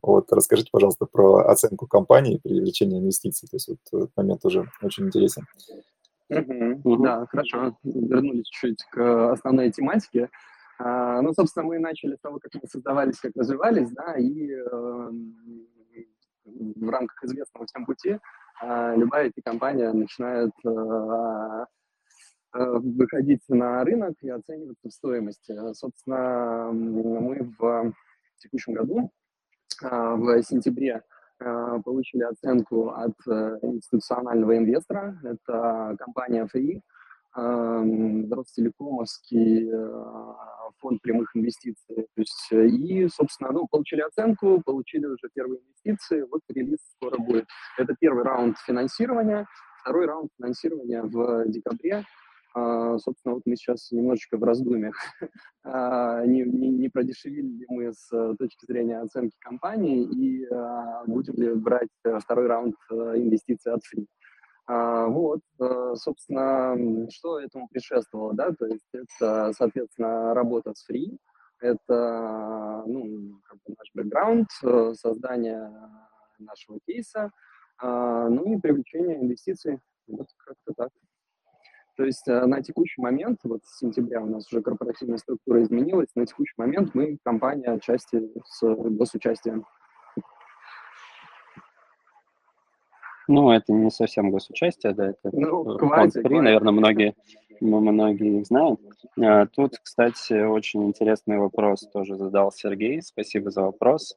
Вот расскажите, пожалуйста, про оценку компании при привлечении инвестиций, то есть вот этот момент уже очень интересен. Угу. Да, хорошо. Вернулись чуть к основной тематике. А, ну, собственно, мы начали с того, как мы создавались, как развивались, да, и э, в рамках известного всем пути э, любая IT-компания начинает э, э, выходить на рынок и оцениваться в стоимости. Собственно, мы в текущем году, э, в сентябре, получили оценку от э, институционального инвестора. Это компания Free, эм, Ростелекомовский э, фонд прямых инвестиций. То есть, и, собственно, ну, получили оценку, получили уже первые инвестиции, вот релиз скоро будет. Это первый раунд финансирования. Второй раунд финансирования в декабре собственно, вот мы сейчас немножечко в раздумьях, а, не, не, не продешевили ли мы с э, точки зрения оценки компании и а, будем ли брать э, второй раунд э, инвестиций от Free. Вот, собственно, что этому предшествовало, да, то есть это, соответственно, работа с Free, это, ну, как бы наш бэкграунд, создание нашего кейса, ну и привлечение инвестиций, вот как-то так. То есть э, на текущий момент, вот с сентября у нас уже корпоративная структура изменилась, на текущий момент мы компания отчасти с госучастием. Ну, это не совсем госучастие, да, это ну, фонд 3, наверное, многие, многие их знают. А, тут, кстати, очень интересный вопрос тоже задал Сергей, спасибо за вопрос.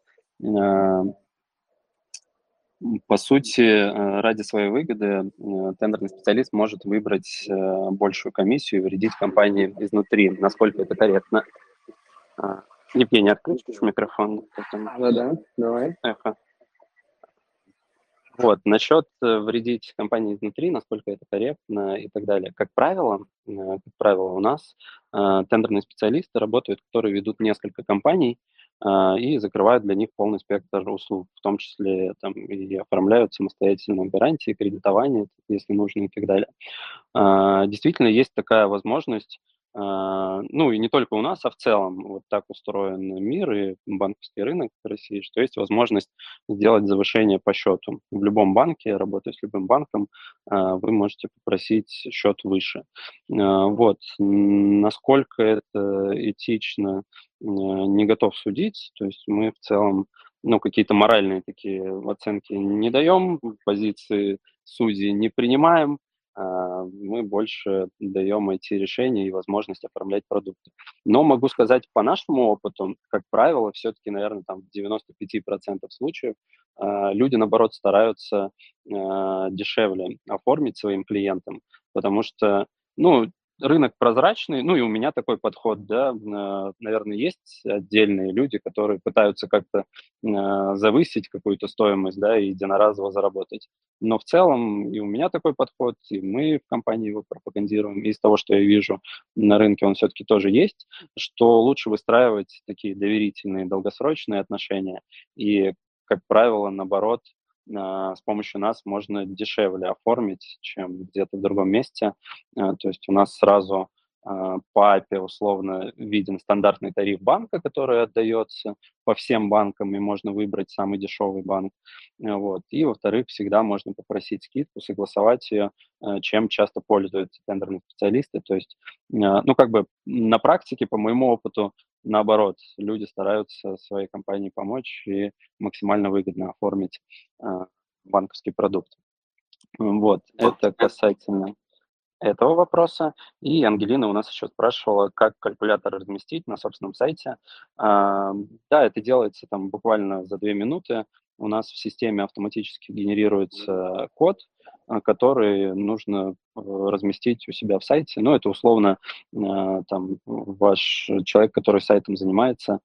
А, по сути, э, ради своей выгоды э, тендерный специалист может выбрать э, большую комиссию и вредить компании изнутри. Насколько это корректно? А, Евгений, отключишь микрофон? Да, да, давай. Эхо. Вот, насчет вредить компании изнутри, насколько это корректно и так далее. Как правило, как правило, у нас тендерные специалисты работают, которые ведут несколько компаний, а, и закрывают для них полный спектр услуг, в том числе там, и оформляют самостоятельно гарантии, кредитование, если нужно и так далее. А, действительно, есть такая возможность а, ну и не только у нас, а в целом вот так устроен мир и банковский рынок в России, что есть возможность сделать завышение по счету. В любом банке, работая с любым банком, вы можете попросить счет выше. Вот. Насколько это этично, не готов судить. То есть мы в целом ну, какие-то моральные такие оценки не даем, позиции судей не принимаем, а, мы больше даем эти решения и возможность оформлять продукты. Но могу сказать по нашему опыту, как правило, все-таки, наверное, там в 95% случаев а, люди, наоборот, стараются а, дешевле оформить своим клиентам, потому что, ну, рынок прозрачный, ну и у меня такой подход, да, наверное, есть отдельные люди, которые пытаются как-то э, завысить какую-то стоимость, да, и единоразово заработать. Но в целом и у меня такой подход, и мы в компании его пропагандируем, и из того, что я вижу на рынке, он все-таки тоже есть, что лучше выстраивать такие доверительные, долгосрочные отношения, и, как правило, наоборот, с помощью нас можно дешевле оформить, чем где-то в другом месте. А, то есть у нас сразу а, по API условно виден стандартный тариф банка, который отдается по всем банкам, и можно выбрать самый дешевый банк. Вот. И, во-вторых, всегда можно попросить скидку, согласовать ее, чем часто пользуются тендерные специалисты. То есть, ну, как бы на практике, по моему опыту, наоборот, люди стараются своей компании помочь и максимально выгодно оформить э, банковский продукт. Вот, это касательно этого вопроса. И Ангелина у нас еще спрашивала, как калькулятор разместить на собственном сайте. А, да, это делается там буквально за две минуты. У нас в системе автоматически генерируется код, а, который нужно э, разместить у себя в сайте. Ну, это условно а, там ваш человек, который сайтом занимается,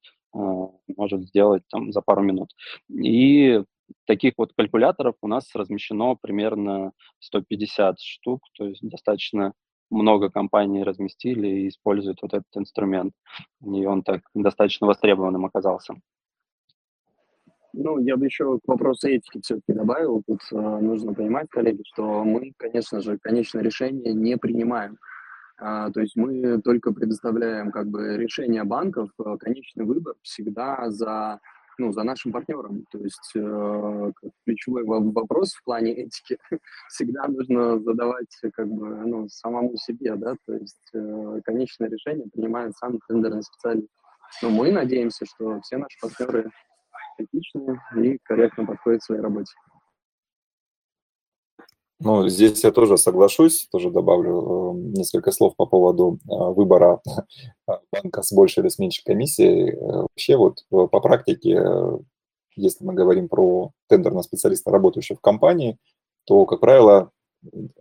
может сделать там за пару минут. И таких вот калькуляторов у нас размещено примерно 150 штук, то есть достаточно много компаний разместили и используют вот этот инструмент. И он так достаточно востребованным оказался. Ну, я бы еще к вопросу этики все-таки добавил. Тут э, нужно понимать, коллеги, что мы, конечно же, конечное решение не принимаем. А, то есть мы только предоставляем как бы решение банков, конечный выбор всегда за ну, за нашим партнером. То есть э, ключевой вопрос в плане этики всегда нужно задавать как бы ну, самому себе, да, то есть э, конечное решение принимает сам тендерный специалист. Но мы надеемся, что все наши партнеры этичные и корректно подходят к своей работе. Ну, здесь я тоже соглашусь, тоже добавлю э, несколько слов по поводу э, выбора банка с большей или с меньшей комиссией. Э, вообще вот по практике, если мы говорим про тендерного специалиста, работающего в компании, то, как правило,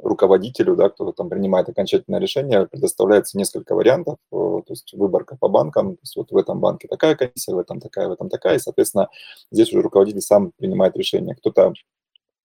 руководителю, да, кто там принимает окончательное решение, предоставляется несколько вариантов, то есть выборка по банкам, то есть вот в этом банке такая комиссия, в этом такая, в этом такая, и, соответственно, здесь уже руководитель сам принимает решение. Кто-то Э,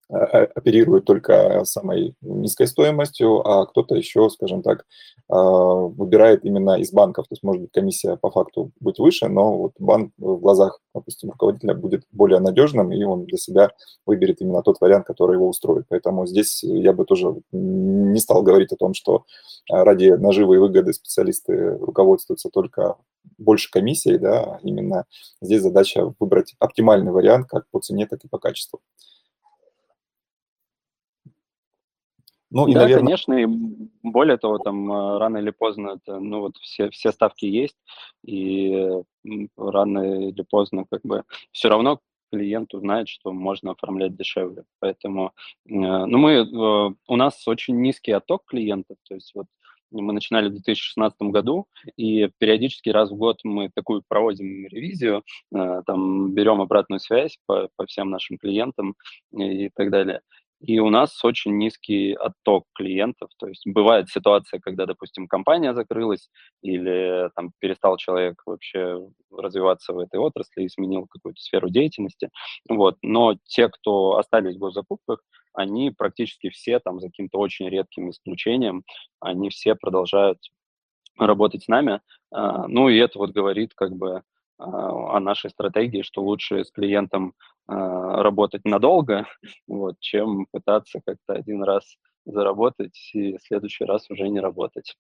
оперирует только самой низкой стоимостью, а кто-то еще, скажем так, а, выбирает именно из банков. То есть, может быть, комиссия по факту будет выше, но вот банк в глазах, допустим, руководителя будет более надежным, и он для себя выберет именно тот вариант, который его устроит. Поэтому здесь я бы тоже не стал говорить о том, что ради наживы и выгоды специалисты руководствуются только больше комиссией, да, именно здесь задача выбрать оптимальный вариант как по цене, так и по качеству. Ну, и, да, наверное... конечно, и более того, там э, рано или поздно это, ну вот все, все ставки есть, и рано или поздно как бы все равно клиент узнает, что можно оформлять дешевле. Поэтому, ну, мы, у нас очень низкий отток клиентов, то есть вот мы начинали в 2016 году, и периодически раз в год мы такую проводим ревизию, там берем обратную связь по, по всем нашим клиентам и так далее и у нас очень низкий отток клиентов. То есть бывает ситуация, когда, допустим, компания закрылась или там перестал человек вообще развиваться в этой отрасли и сменил какую-то сферу деятельности. Вот. Но те, кто остались в госзакупках, они практически все, там, за каким-то очень редким исключением, они все продолжают работать с нами. А, ну, и это вот говорит как бы о нашей стратегии, что лучше с клиентом а, работать надолго, вот, чем пытаться как-то один раз заработать и в следующий раз уже не работать.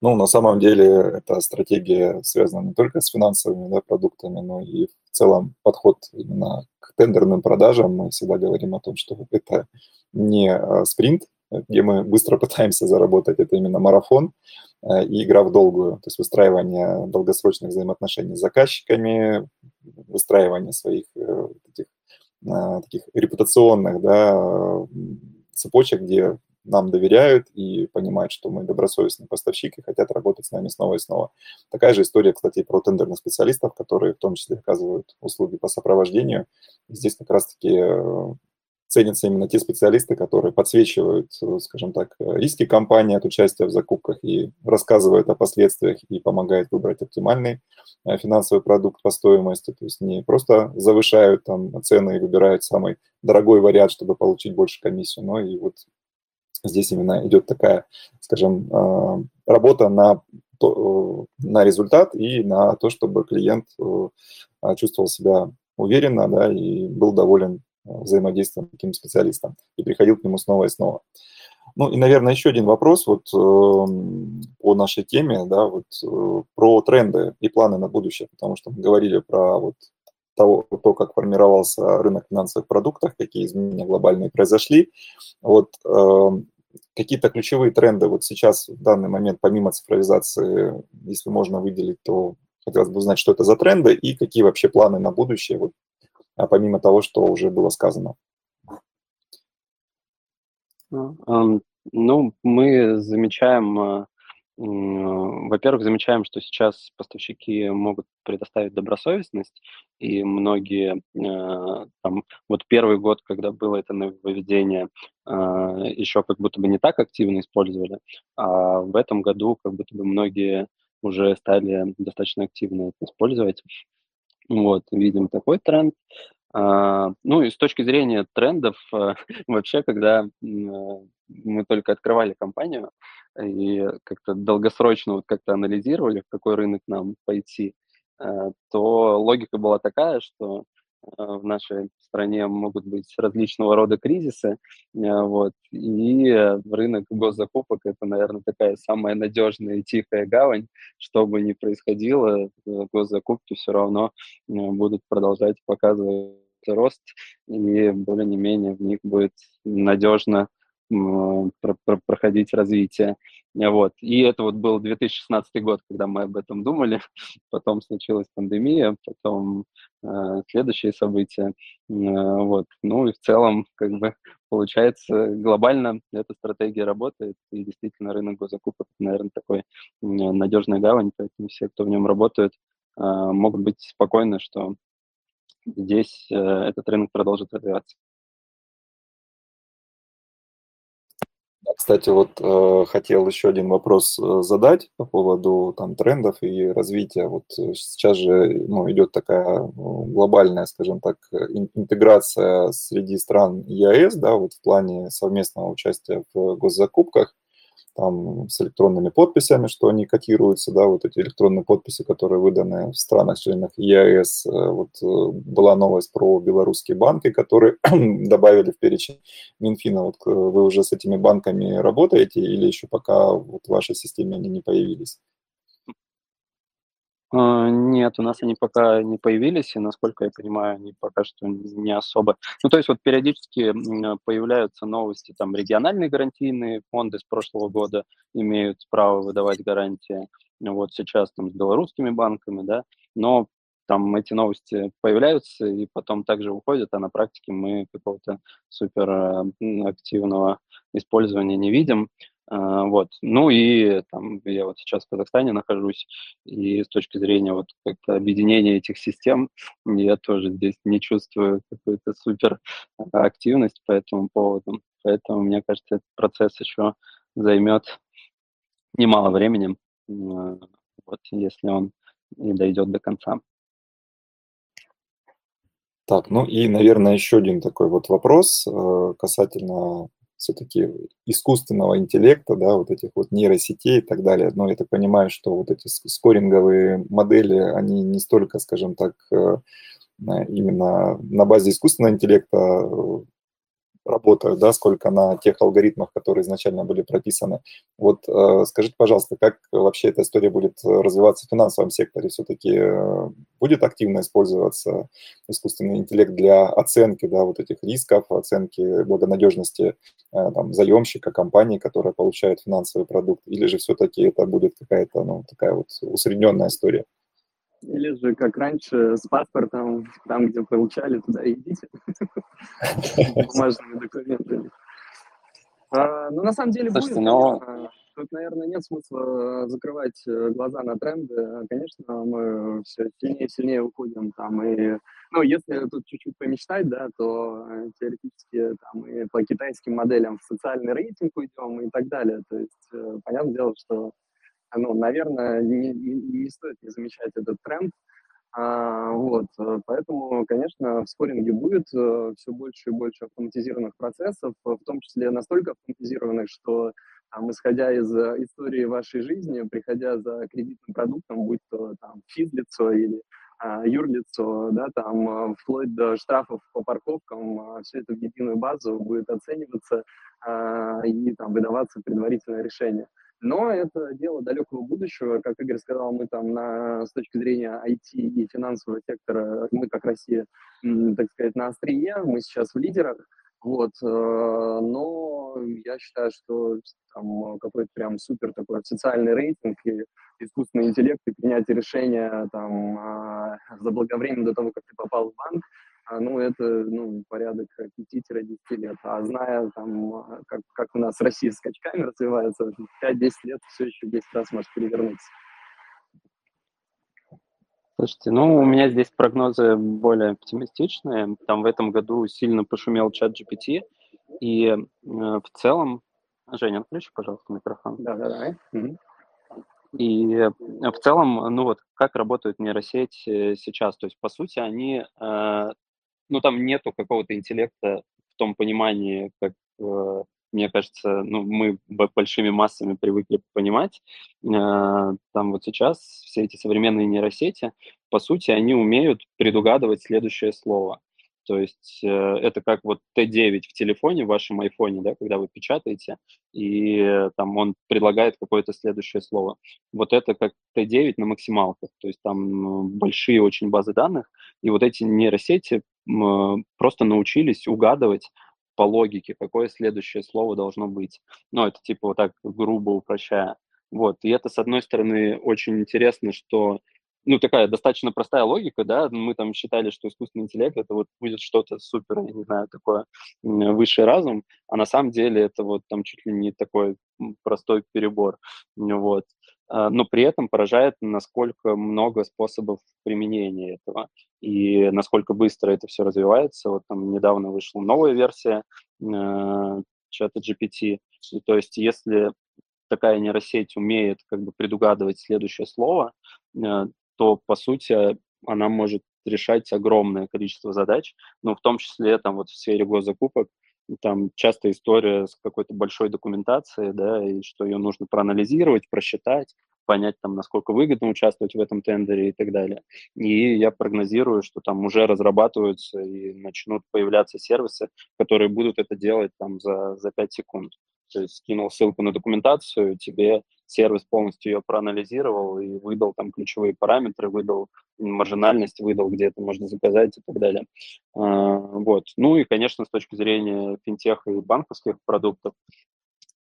Ну, на самом деле, эта стратегия связана не только с финансовыми да, продуктами, но и в целом подход именно к тендерным продажам. Мы всегда говорим о том, что это не а, спринт, где мы быстро пытаемся заработать, это именно марафон э, и игра в долгую, то есть выстраивание долгосрочных взаимоотношений с заказчиками, выстраивание своих э, таких, э, таких репутационных да, цепочек, где нам доверяют и понимают, что мы добросовестный поставщик и хотят работать с нами снова и снова. Такая же история, кстати, про тендерных специалистов, которые в том числе оказывают услуги по сопровождению. Здесь как раз-таки ценятся именно те специалисты, которые подсвечивают, э, скажем так, риски компании от участия в закупках и рассказывают о последствиях и помогают выбрать оптимальный э, финансовый продукт по стоимости. То есть не просто завышают там цены и выбирают самый дорогой вариант, чтобы получить больше комиссию, но и вот здесь именно идет такая, скажем, э, работа на на результат и на то, чтобы клиент чувствовал себя уверенно да, и был доволен взаимодействием с таким специалистом и приходил к нему снова и снова. Ну и, наверное, еще один вопрос вот э, по нашей теме, да, вот э, про тренды и планы на будущее, потому что мы говорили про вот того, то, как формировался рынок финансовых продуктов, какие изменения глобальные произошли. Вот э, какие-то ключевые тренды вот сейчас, в данный момент, помимо цифровизации, если можно выделить, то хотелось бы узнать, что это за тренды и какие вообще планы на будущее вот помимо того, что уже было сказано? Ну, мы замечаем, а, во-первых, замечаем, что сейчас поставщики могут предоставить добросовестность, и многие, а, там, вот первый год, когда было это нововведение, а, еще как будто бы не так активно использовали, а в этом году как будто бы многие уже стали достаточно активно это использовать. Вот, видим такой тренд. А, ну и с точки зрения трендов, э, вообще, когда э, мы только открывали компанию и как-то долгосрочно вот как-то анализировали, в какой рынок нам пойти, э, то логика была такая, что в нашей стране могут быть различного рода кризисы, э, вот, и рынок госзакупок – это, наверное, такая самая надежная и тихая гавань, что бы ни происходило, э, госзакупки все равно будут продолжать показывать рост, и более-менее в них будет надежно проходить развитие. Вот. И это вот был 2016 год, когда мы об этом думали. Потом случилась пандемия, потом э, следующие события. Э, вот. Ну и в целом, как бы, получается, глобально эта стратегия работает. И действительно рынок госзакупок, наверное, такой надежная гавань, поэтому все, кто в нем работают, э, могут быть спокойны, что здесь э, этот рынок продолжит развиваться. Кстати, вот э, хотел еще один вопрос э, задать по поводу там трендов и развития. Вот э, сейчас же ну, идет такая ну, глобальная, скажем так, интеграция среди стран ЕАЭС, да, вот в плане совместного участия в госзакупках там, с электронными подписями, что они котируются, да, вот эти электронные подписи, которые выданы в странах-членах ЕАЭС. Э, вот э, была новость про белорусские банки, которые добавили в перечень Минфина. Вот э, вы уже с этими банками работаете или еще пока вот в вашей системе они не появились? А, нет, у нас они пока не появились, и, насколько я понимаю, они пока что не особо. Ну, то есть вот периодически появляются новости, там региональные гарантийные фонды с прошлого года имеют право выдавать гарантии. Вот сейчас там с белорусскими банками, да, но там эти новости появляются и потом также уходят, а на практике мы какого-то супер активного использования не видим. А, вот. Ну и там я вот сейчас в Казахстане нахожусь, и с точки зрения вот как-то объединения этих систем я тоже здесь не чувствую какую-то супер активность по этому поводу. Поэтому, мне кажется, этот процесс еще займет немало времени, вот, если он и дойдет до конца. Так, ну и, наверное, еще один такой вот вопрос э, касательно все-таки искусственного интеллекта, да, вот этих вот нейросетей и так далее. Но я так понимаю, что вот эти скоринговые модели, они не столько, скажем так, э, именно на базе искусственного интеллекта э, работают, да, сколько на тех алгоритмах, которые изначально были прописаны. Вот э, скажите, пожалуйста, как вообще эта история будет развиваться в финансовом секторе? Все-таки э, будет активно использоваться искусственный интеллект для оценки, да, вот этих рисков, оценки благонадежности э, там, заемщика, компании, которая получает финансовый продукт, или же все-таки это будет какая-то, ну, такая вот усредненная история? Или же, как раньше, с паспортом, там, где получали, туда идите. Бумажными документами. А, ну, на самом деле, будет, но... Тут, наверное, нет смысла закрывать э, глаза на тренды. Конечно, мы все сильнее и сильнее уходим там. И, ну, если тут чуть-чуть помечтать, да, то э, теоретически там и по китайским моделям в социальный рейтинг уйдем и так далее. То есть, э, понятное дело, что ну, наверное, не, не, стоит не замечать этот тренд. А, вот, э, поэтому, конечно, в споринге будет э, все больше и больше автоматизированных процессов, в том числе настолько автоматизированных, что, там, исходя из э, истории вашей жизни, приходя за кредитным продуктом, будь то там физлицо или а, юрлицо, да, там, вплоть до штрафов по парковкам, а, все это в единую базу будет оцениваться а, и там выдаваться предварительное решение. Но это дело далекого будущего. Как Игорь сказал, мы там на, с точки зрения IT и финансового сектора, мы как Россия, так сказать, на острие, мы сейчас в лидерах. Вот, э, но я считаю, что там какой-то прям супер такой социальный рейтинг и искусственный интеллект и принятие решения там а, заблаговременно до того, как ты попал в банк, ну, это, ну, порядок 5-10 лет. А зная, там, а, как, как у нас Россия скачками развивается, 5-10 лет все еще 10 раз может перевернуться. Слушайте, ну, у меня здесь прогнозы более оптимистичные. Там в этом году сильно пошумел чат GPT, и э, в целом... Женя, включи, пожалуйста, микрофон. Да, да, да. Угу. И э, в целом, ну вот, как работает нейросеть э, сейчас? То есть, по сути, они э, ну, там нету какого-то интеллекта в том понимании, как, э, мне кажется, ну, мы большими массами привыкли понимать. Э, там вот сейчас все эти современные нейросети, по сути, они умеют предугадывать следующее слово. То есть э, это как вот Т9 в телефоне, в вашем айфоне, да, когда вы печатаете, и э, там он предлагает какое-то следующее слово. Вот это как Т9 на максималках, то есть там большие очень базы данных, и вот эти нейросети э, просто научились угадывать по логике, какое следующее слово должно быть. Ну, это типа вот так грубо упрощая. Вот, и это, с одной стороны, очень интересно, что ну, такая достаточно простая логика, да, мы там считали, что искусственный интеллект это вот будет что-то супер, я не знаю, такое высший разум, а на самом деле это вот там чуть ли не такой простой перебор, вот. А, но при этом поражает, насколько много способов применения этого и насколько быстро это все развивается. Вот там недавно вышла новая версия э, чата GPT, и, то есть если такая нейросеть умеет как бы предугадывать следующее слово, э, то, по сути, она может решать огромное количество задач, ну, в том числе там вот в сфере госзакупок, там часто история с какой-то большой документацией, да, и что ее нужно проанализировать, просчитать, понять, там, насколько выгодно участвовать в этом тендере и так далее. И я прогнозирую, что там уже разрабатываются и начнут появляться сервисы, которые будут это делать там за, за 5 секунд. То есть скинул ссылку на документацию, тебе сервис полностью ее проанализировал и выдал там ключевые параметры, выдал маржинальность, выдал, где это можно заказать и так далее. А, вот. Ну и, конечно, с точки зрения финтеха и банковских продуктов,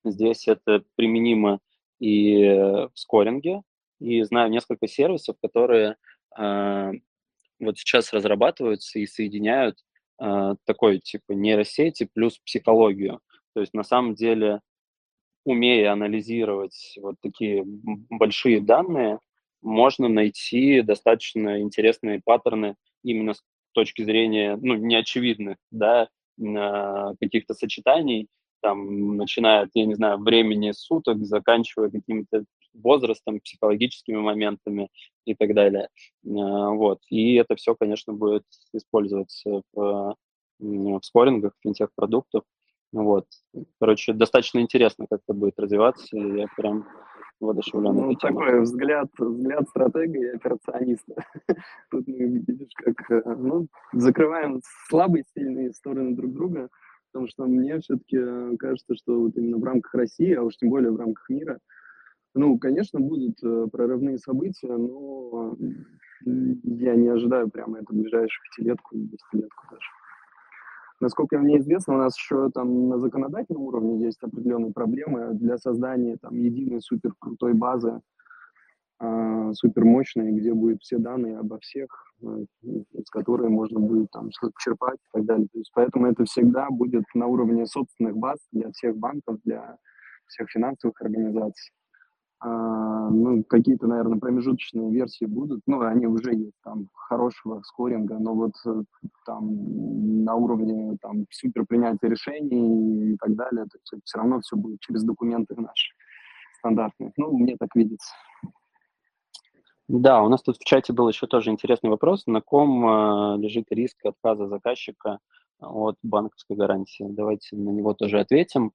здесь это применимо и в скоринге, и знаю несколько сервисов, которые а, вот сейчас разрабатываются и соединяют э, такой типа нейросети плюс психологию. То есть на самом деле, умея анализировать вот такие большие данные, можно найти достаточно интересные паттерны именно с точки зрения, ну, неочевидных, да, каких-то сочетаний, там, начиная от, я не знаю, времени суток, заканчивая каким-то возрастом, психологическими моментами и так далее. Вот. И это все, конечно, будет использоваться в, в скорингах финтех-продуктов. Вот. Короче, достаточно интересно, как это будет развиваться, и я прям воодушевлен. Ну, такой взгляд, взгляд стратега и операциониста. Тут мы, видишь, как э, ну, закрываем слабые, сильные стороны друг друга, потому что мне все-таки э, кажется, что вот именно в рамках России, а уж тем более в рамках мира, ну, конечно, будут э, прорывные события, но я не ожидаю прямо это ближайшую пятилетку, десятилетку даже. Насколько мне известно, у нас еще там на законодательном уровне есть определенные проблемы для создания там единой супер крутой базы, э, супер мощной, где будут все данные обо всех, э, с которой можно будет там что-то черпать и так далее. То есть поэтому это всегда будет на уровне собственных баз для всех банков, для всех финансовых организаций. А, ну, какие-то, наверное, промежуточные версии будут, ну, они уже есть, там, хорошего скоринга, но вот э, там на уровне там супер принятия решений и так далее, то есть все равно все будет через документы наши стандартные. Ну, мне так видится. Да, у нас тут в чате был еще тоже интересный вопрос, на ком э, лежит риск отказа заказчика от банковской гарантии. Давайте на него тоже ответим.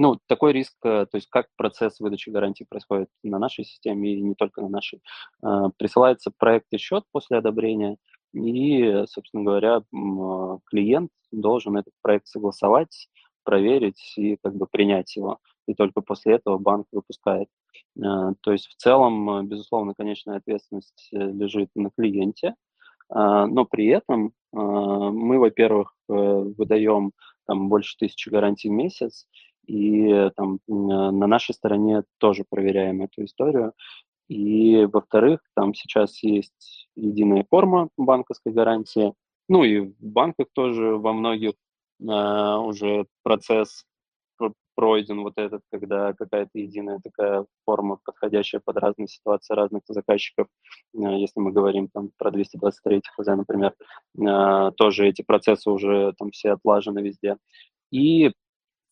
Ну, такой риск, э, то есть как процесс выдачи гарантии происходит на нашей системе и не только на нашей. Э, присылается проект и счет после одобрения, и, собственно говоря, э, клиент должен этот проект согласовать, проверить и как бы принять его. И только после этого банк выпускает. То есть в целом, безусловно, конечная ответственность лежит на клиенте, но при этом мы, во-первых, выдаем там больше тысячи гарантий в месяц, и там на нашей стороне тоже проверяем эту историю. И, во-вторых, там сейчас есть единая форма банковской гарантии, ну и в банках тоже во многих э, уже процесс пройден вот этот, когда какая-то единая такая форма, подходящая под разные ситуации разных заказчиков, э, если мы говорим там про 223 ХЗ, например, э, тоже эти процессы уже там все отлажены везде. И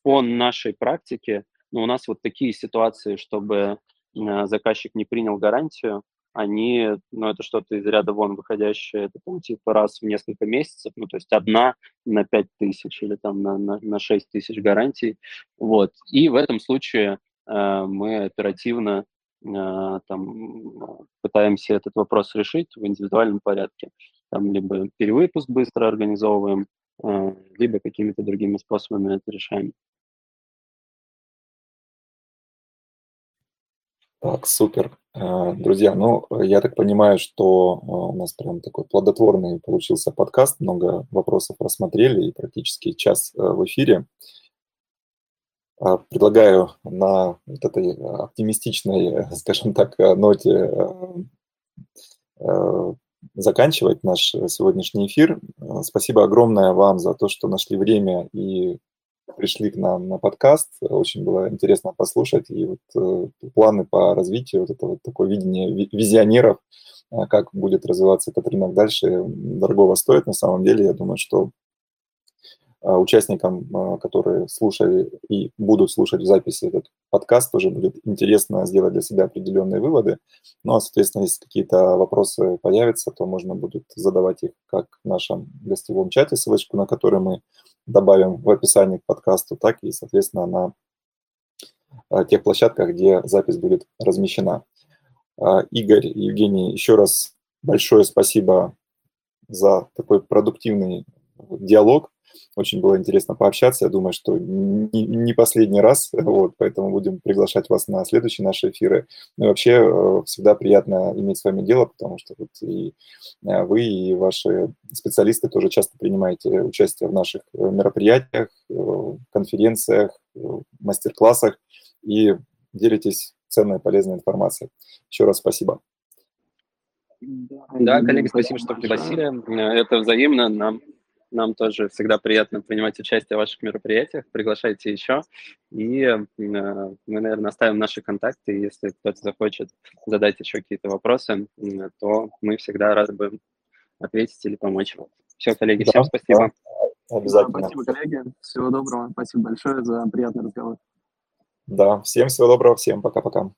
по нашей практике, ну, у нас вот такие ситуации, чтобы э, заказчик не принял гарантию, они, ну, это что-то из ряда вон выходящее, это там типа раз в несколько месяцев, ну, то есть одна на пять тысяч или там на, на, на 6 тысяч гарантий, вот. И в этом случае э, мы оперативно э, там пытаемся этот вопрос решить в индивидуальном порядке. Там либо перевыпуск быстро организовываем, э, либо какими-то другими способами это решаем. Так, супер. Э, друзья, ну, я так понимаю, что э, у нас прям такой плодотворный получился подкаст, много вопросов рассмотрели и практически час э, в эфире. Предлагаю на вот этой оптимистичной, скажем так, ноте заканчивать наш сегодняшний эфир. Спасибо огромное вам за то, что нашли время и пришли к нам на подкаст. Очень было интересно послушать. И вот э, планы по развитию, вот это вот такое видение визионеров, э, как будет развиваться этот рынок дальше, дорогого стоит на самом деле. Я думаю, что э, участникам, которые слушали и будут слушать в записи этот подкаст, тоже будет интересно сделать для себя определенные выводы. Ну а, соответственно, если какие-то вопросы появятся, то можно будет задавать их как в нашем гостевом чате, ссылочку на который мы добавим в описании к подкасту, так и, соответственно, на а, тех площадках, где запись будет размещена. А, Игорь Евгений, еще раз большое спасибо за такой продуктивный диалог. Очень было интересно пообщаться. Я думаю, что не последний раз, вот, поэтому будем приглашать вас на следующие наши эфиры. Ну и вообще э, всегда приятно иметь с вами дело, потому что вот и э, вы, и ваши специалисты тоже часто принимаете участие в наших э, мероприятиях, конференциях, мастер-классах и делитесь ценной полезной информацией. Еще раз спасибо. Да, да коллеги, спасибо, что пригласили. Это взаимно. Нам нам тоже всегда приятно принимать участие в ваших мероприятиях. Приглашайте еще. И э, мы, наверное, оставим наши контакты. Если кто-то захочет задать еще какие-то вопросы, то мы всегда рады будем ответить или помочь. Все, коллеги, да, всем спасибо. Да, обязательно. спасибо, коллеги. Всего доброго. Спасибо большое за приятный разговор. Да, всем всего доброго. Всем пока-пока.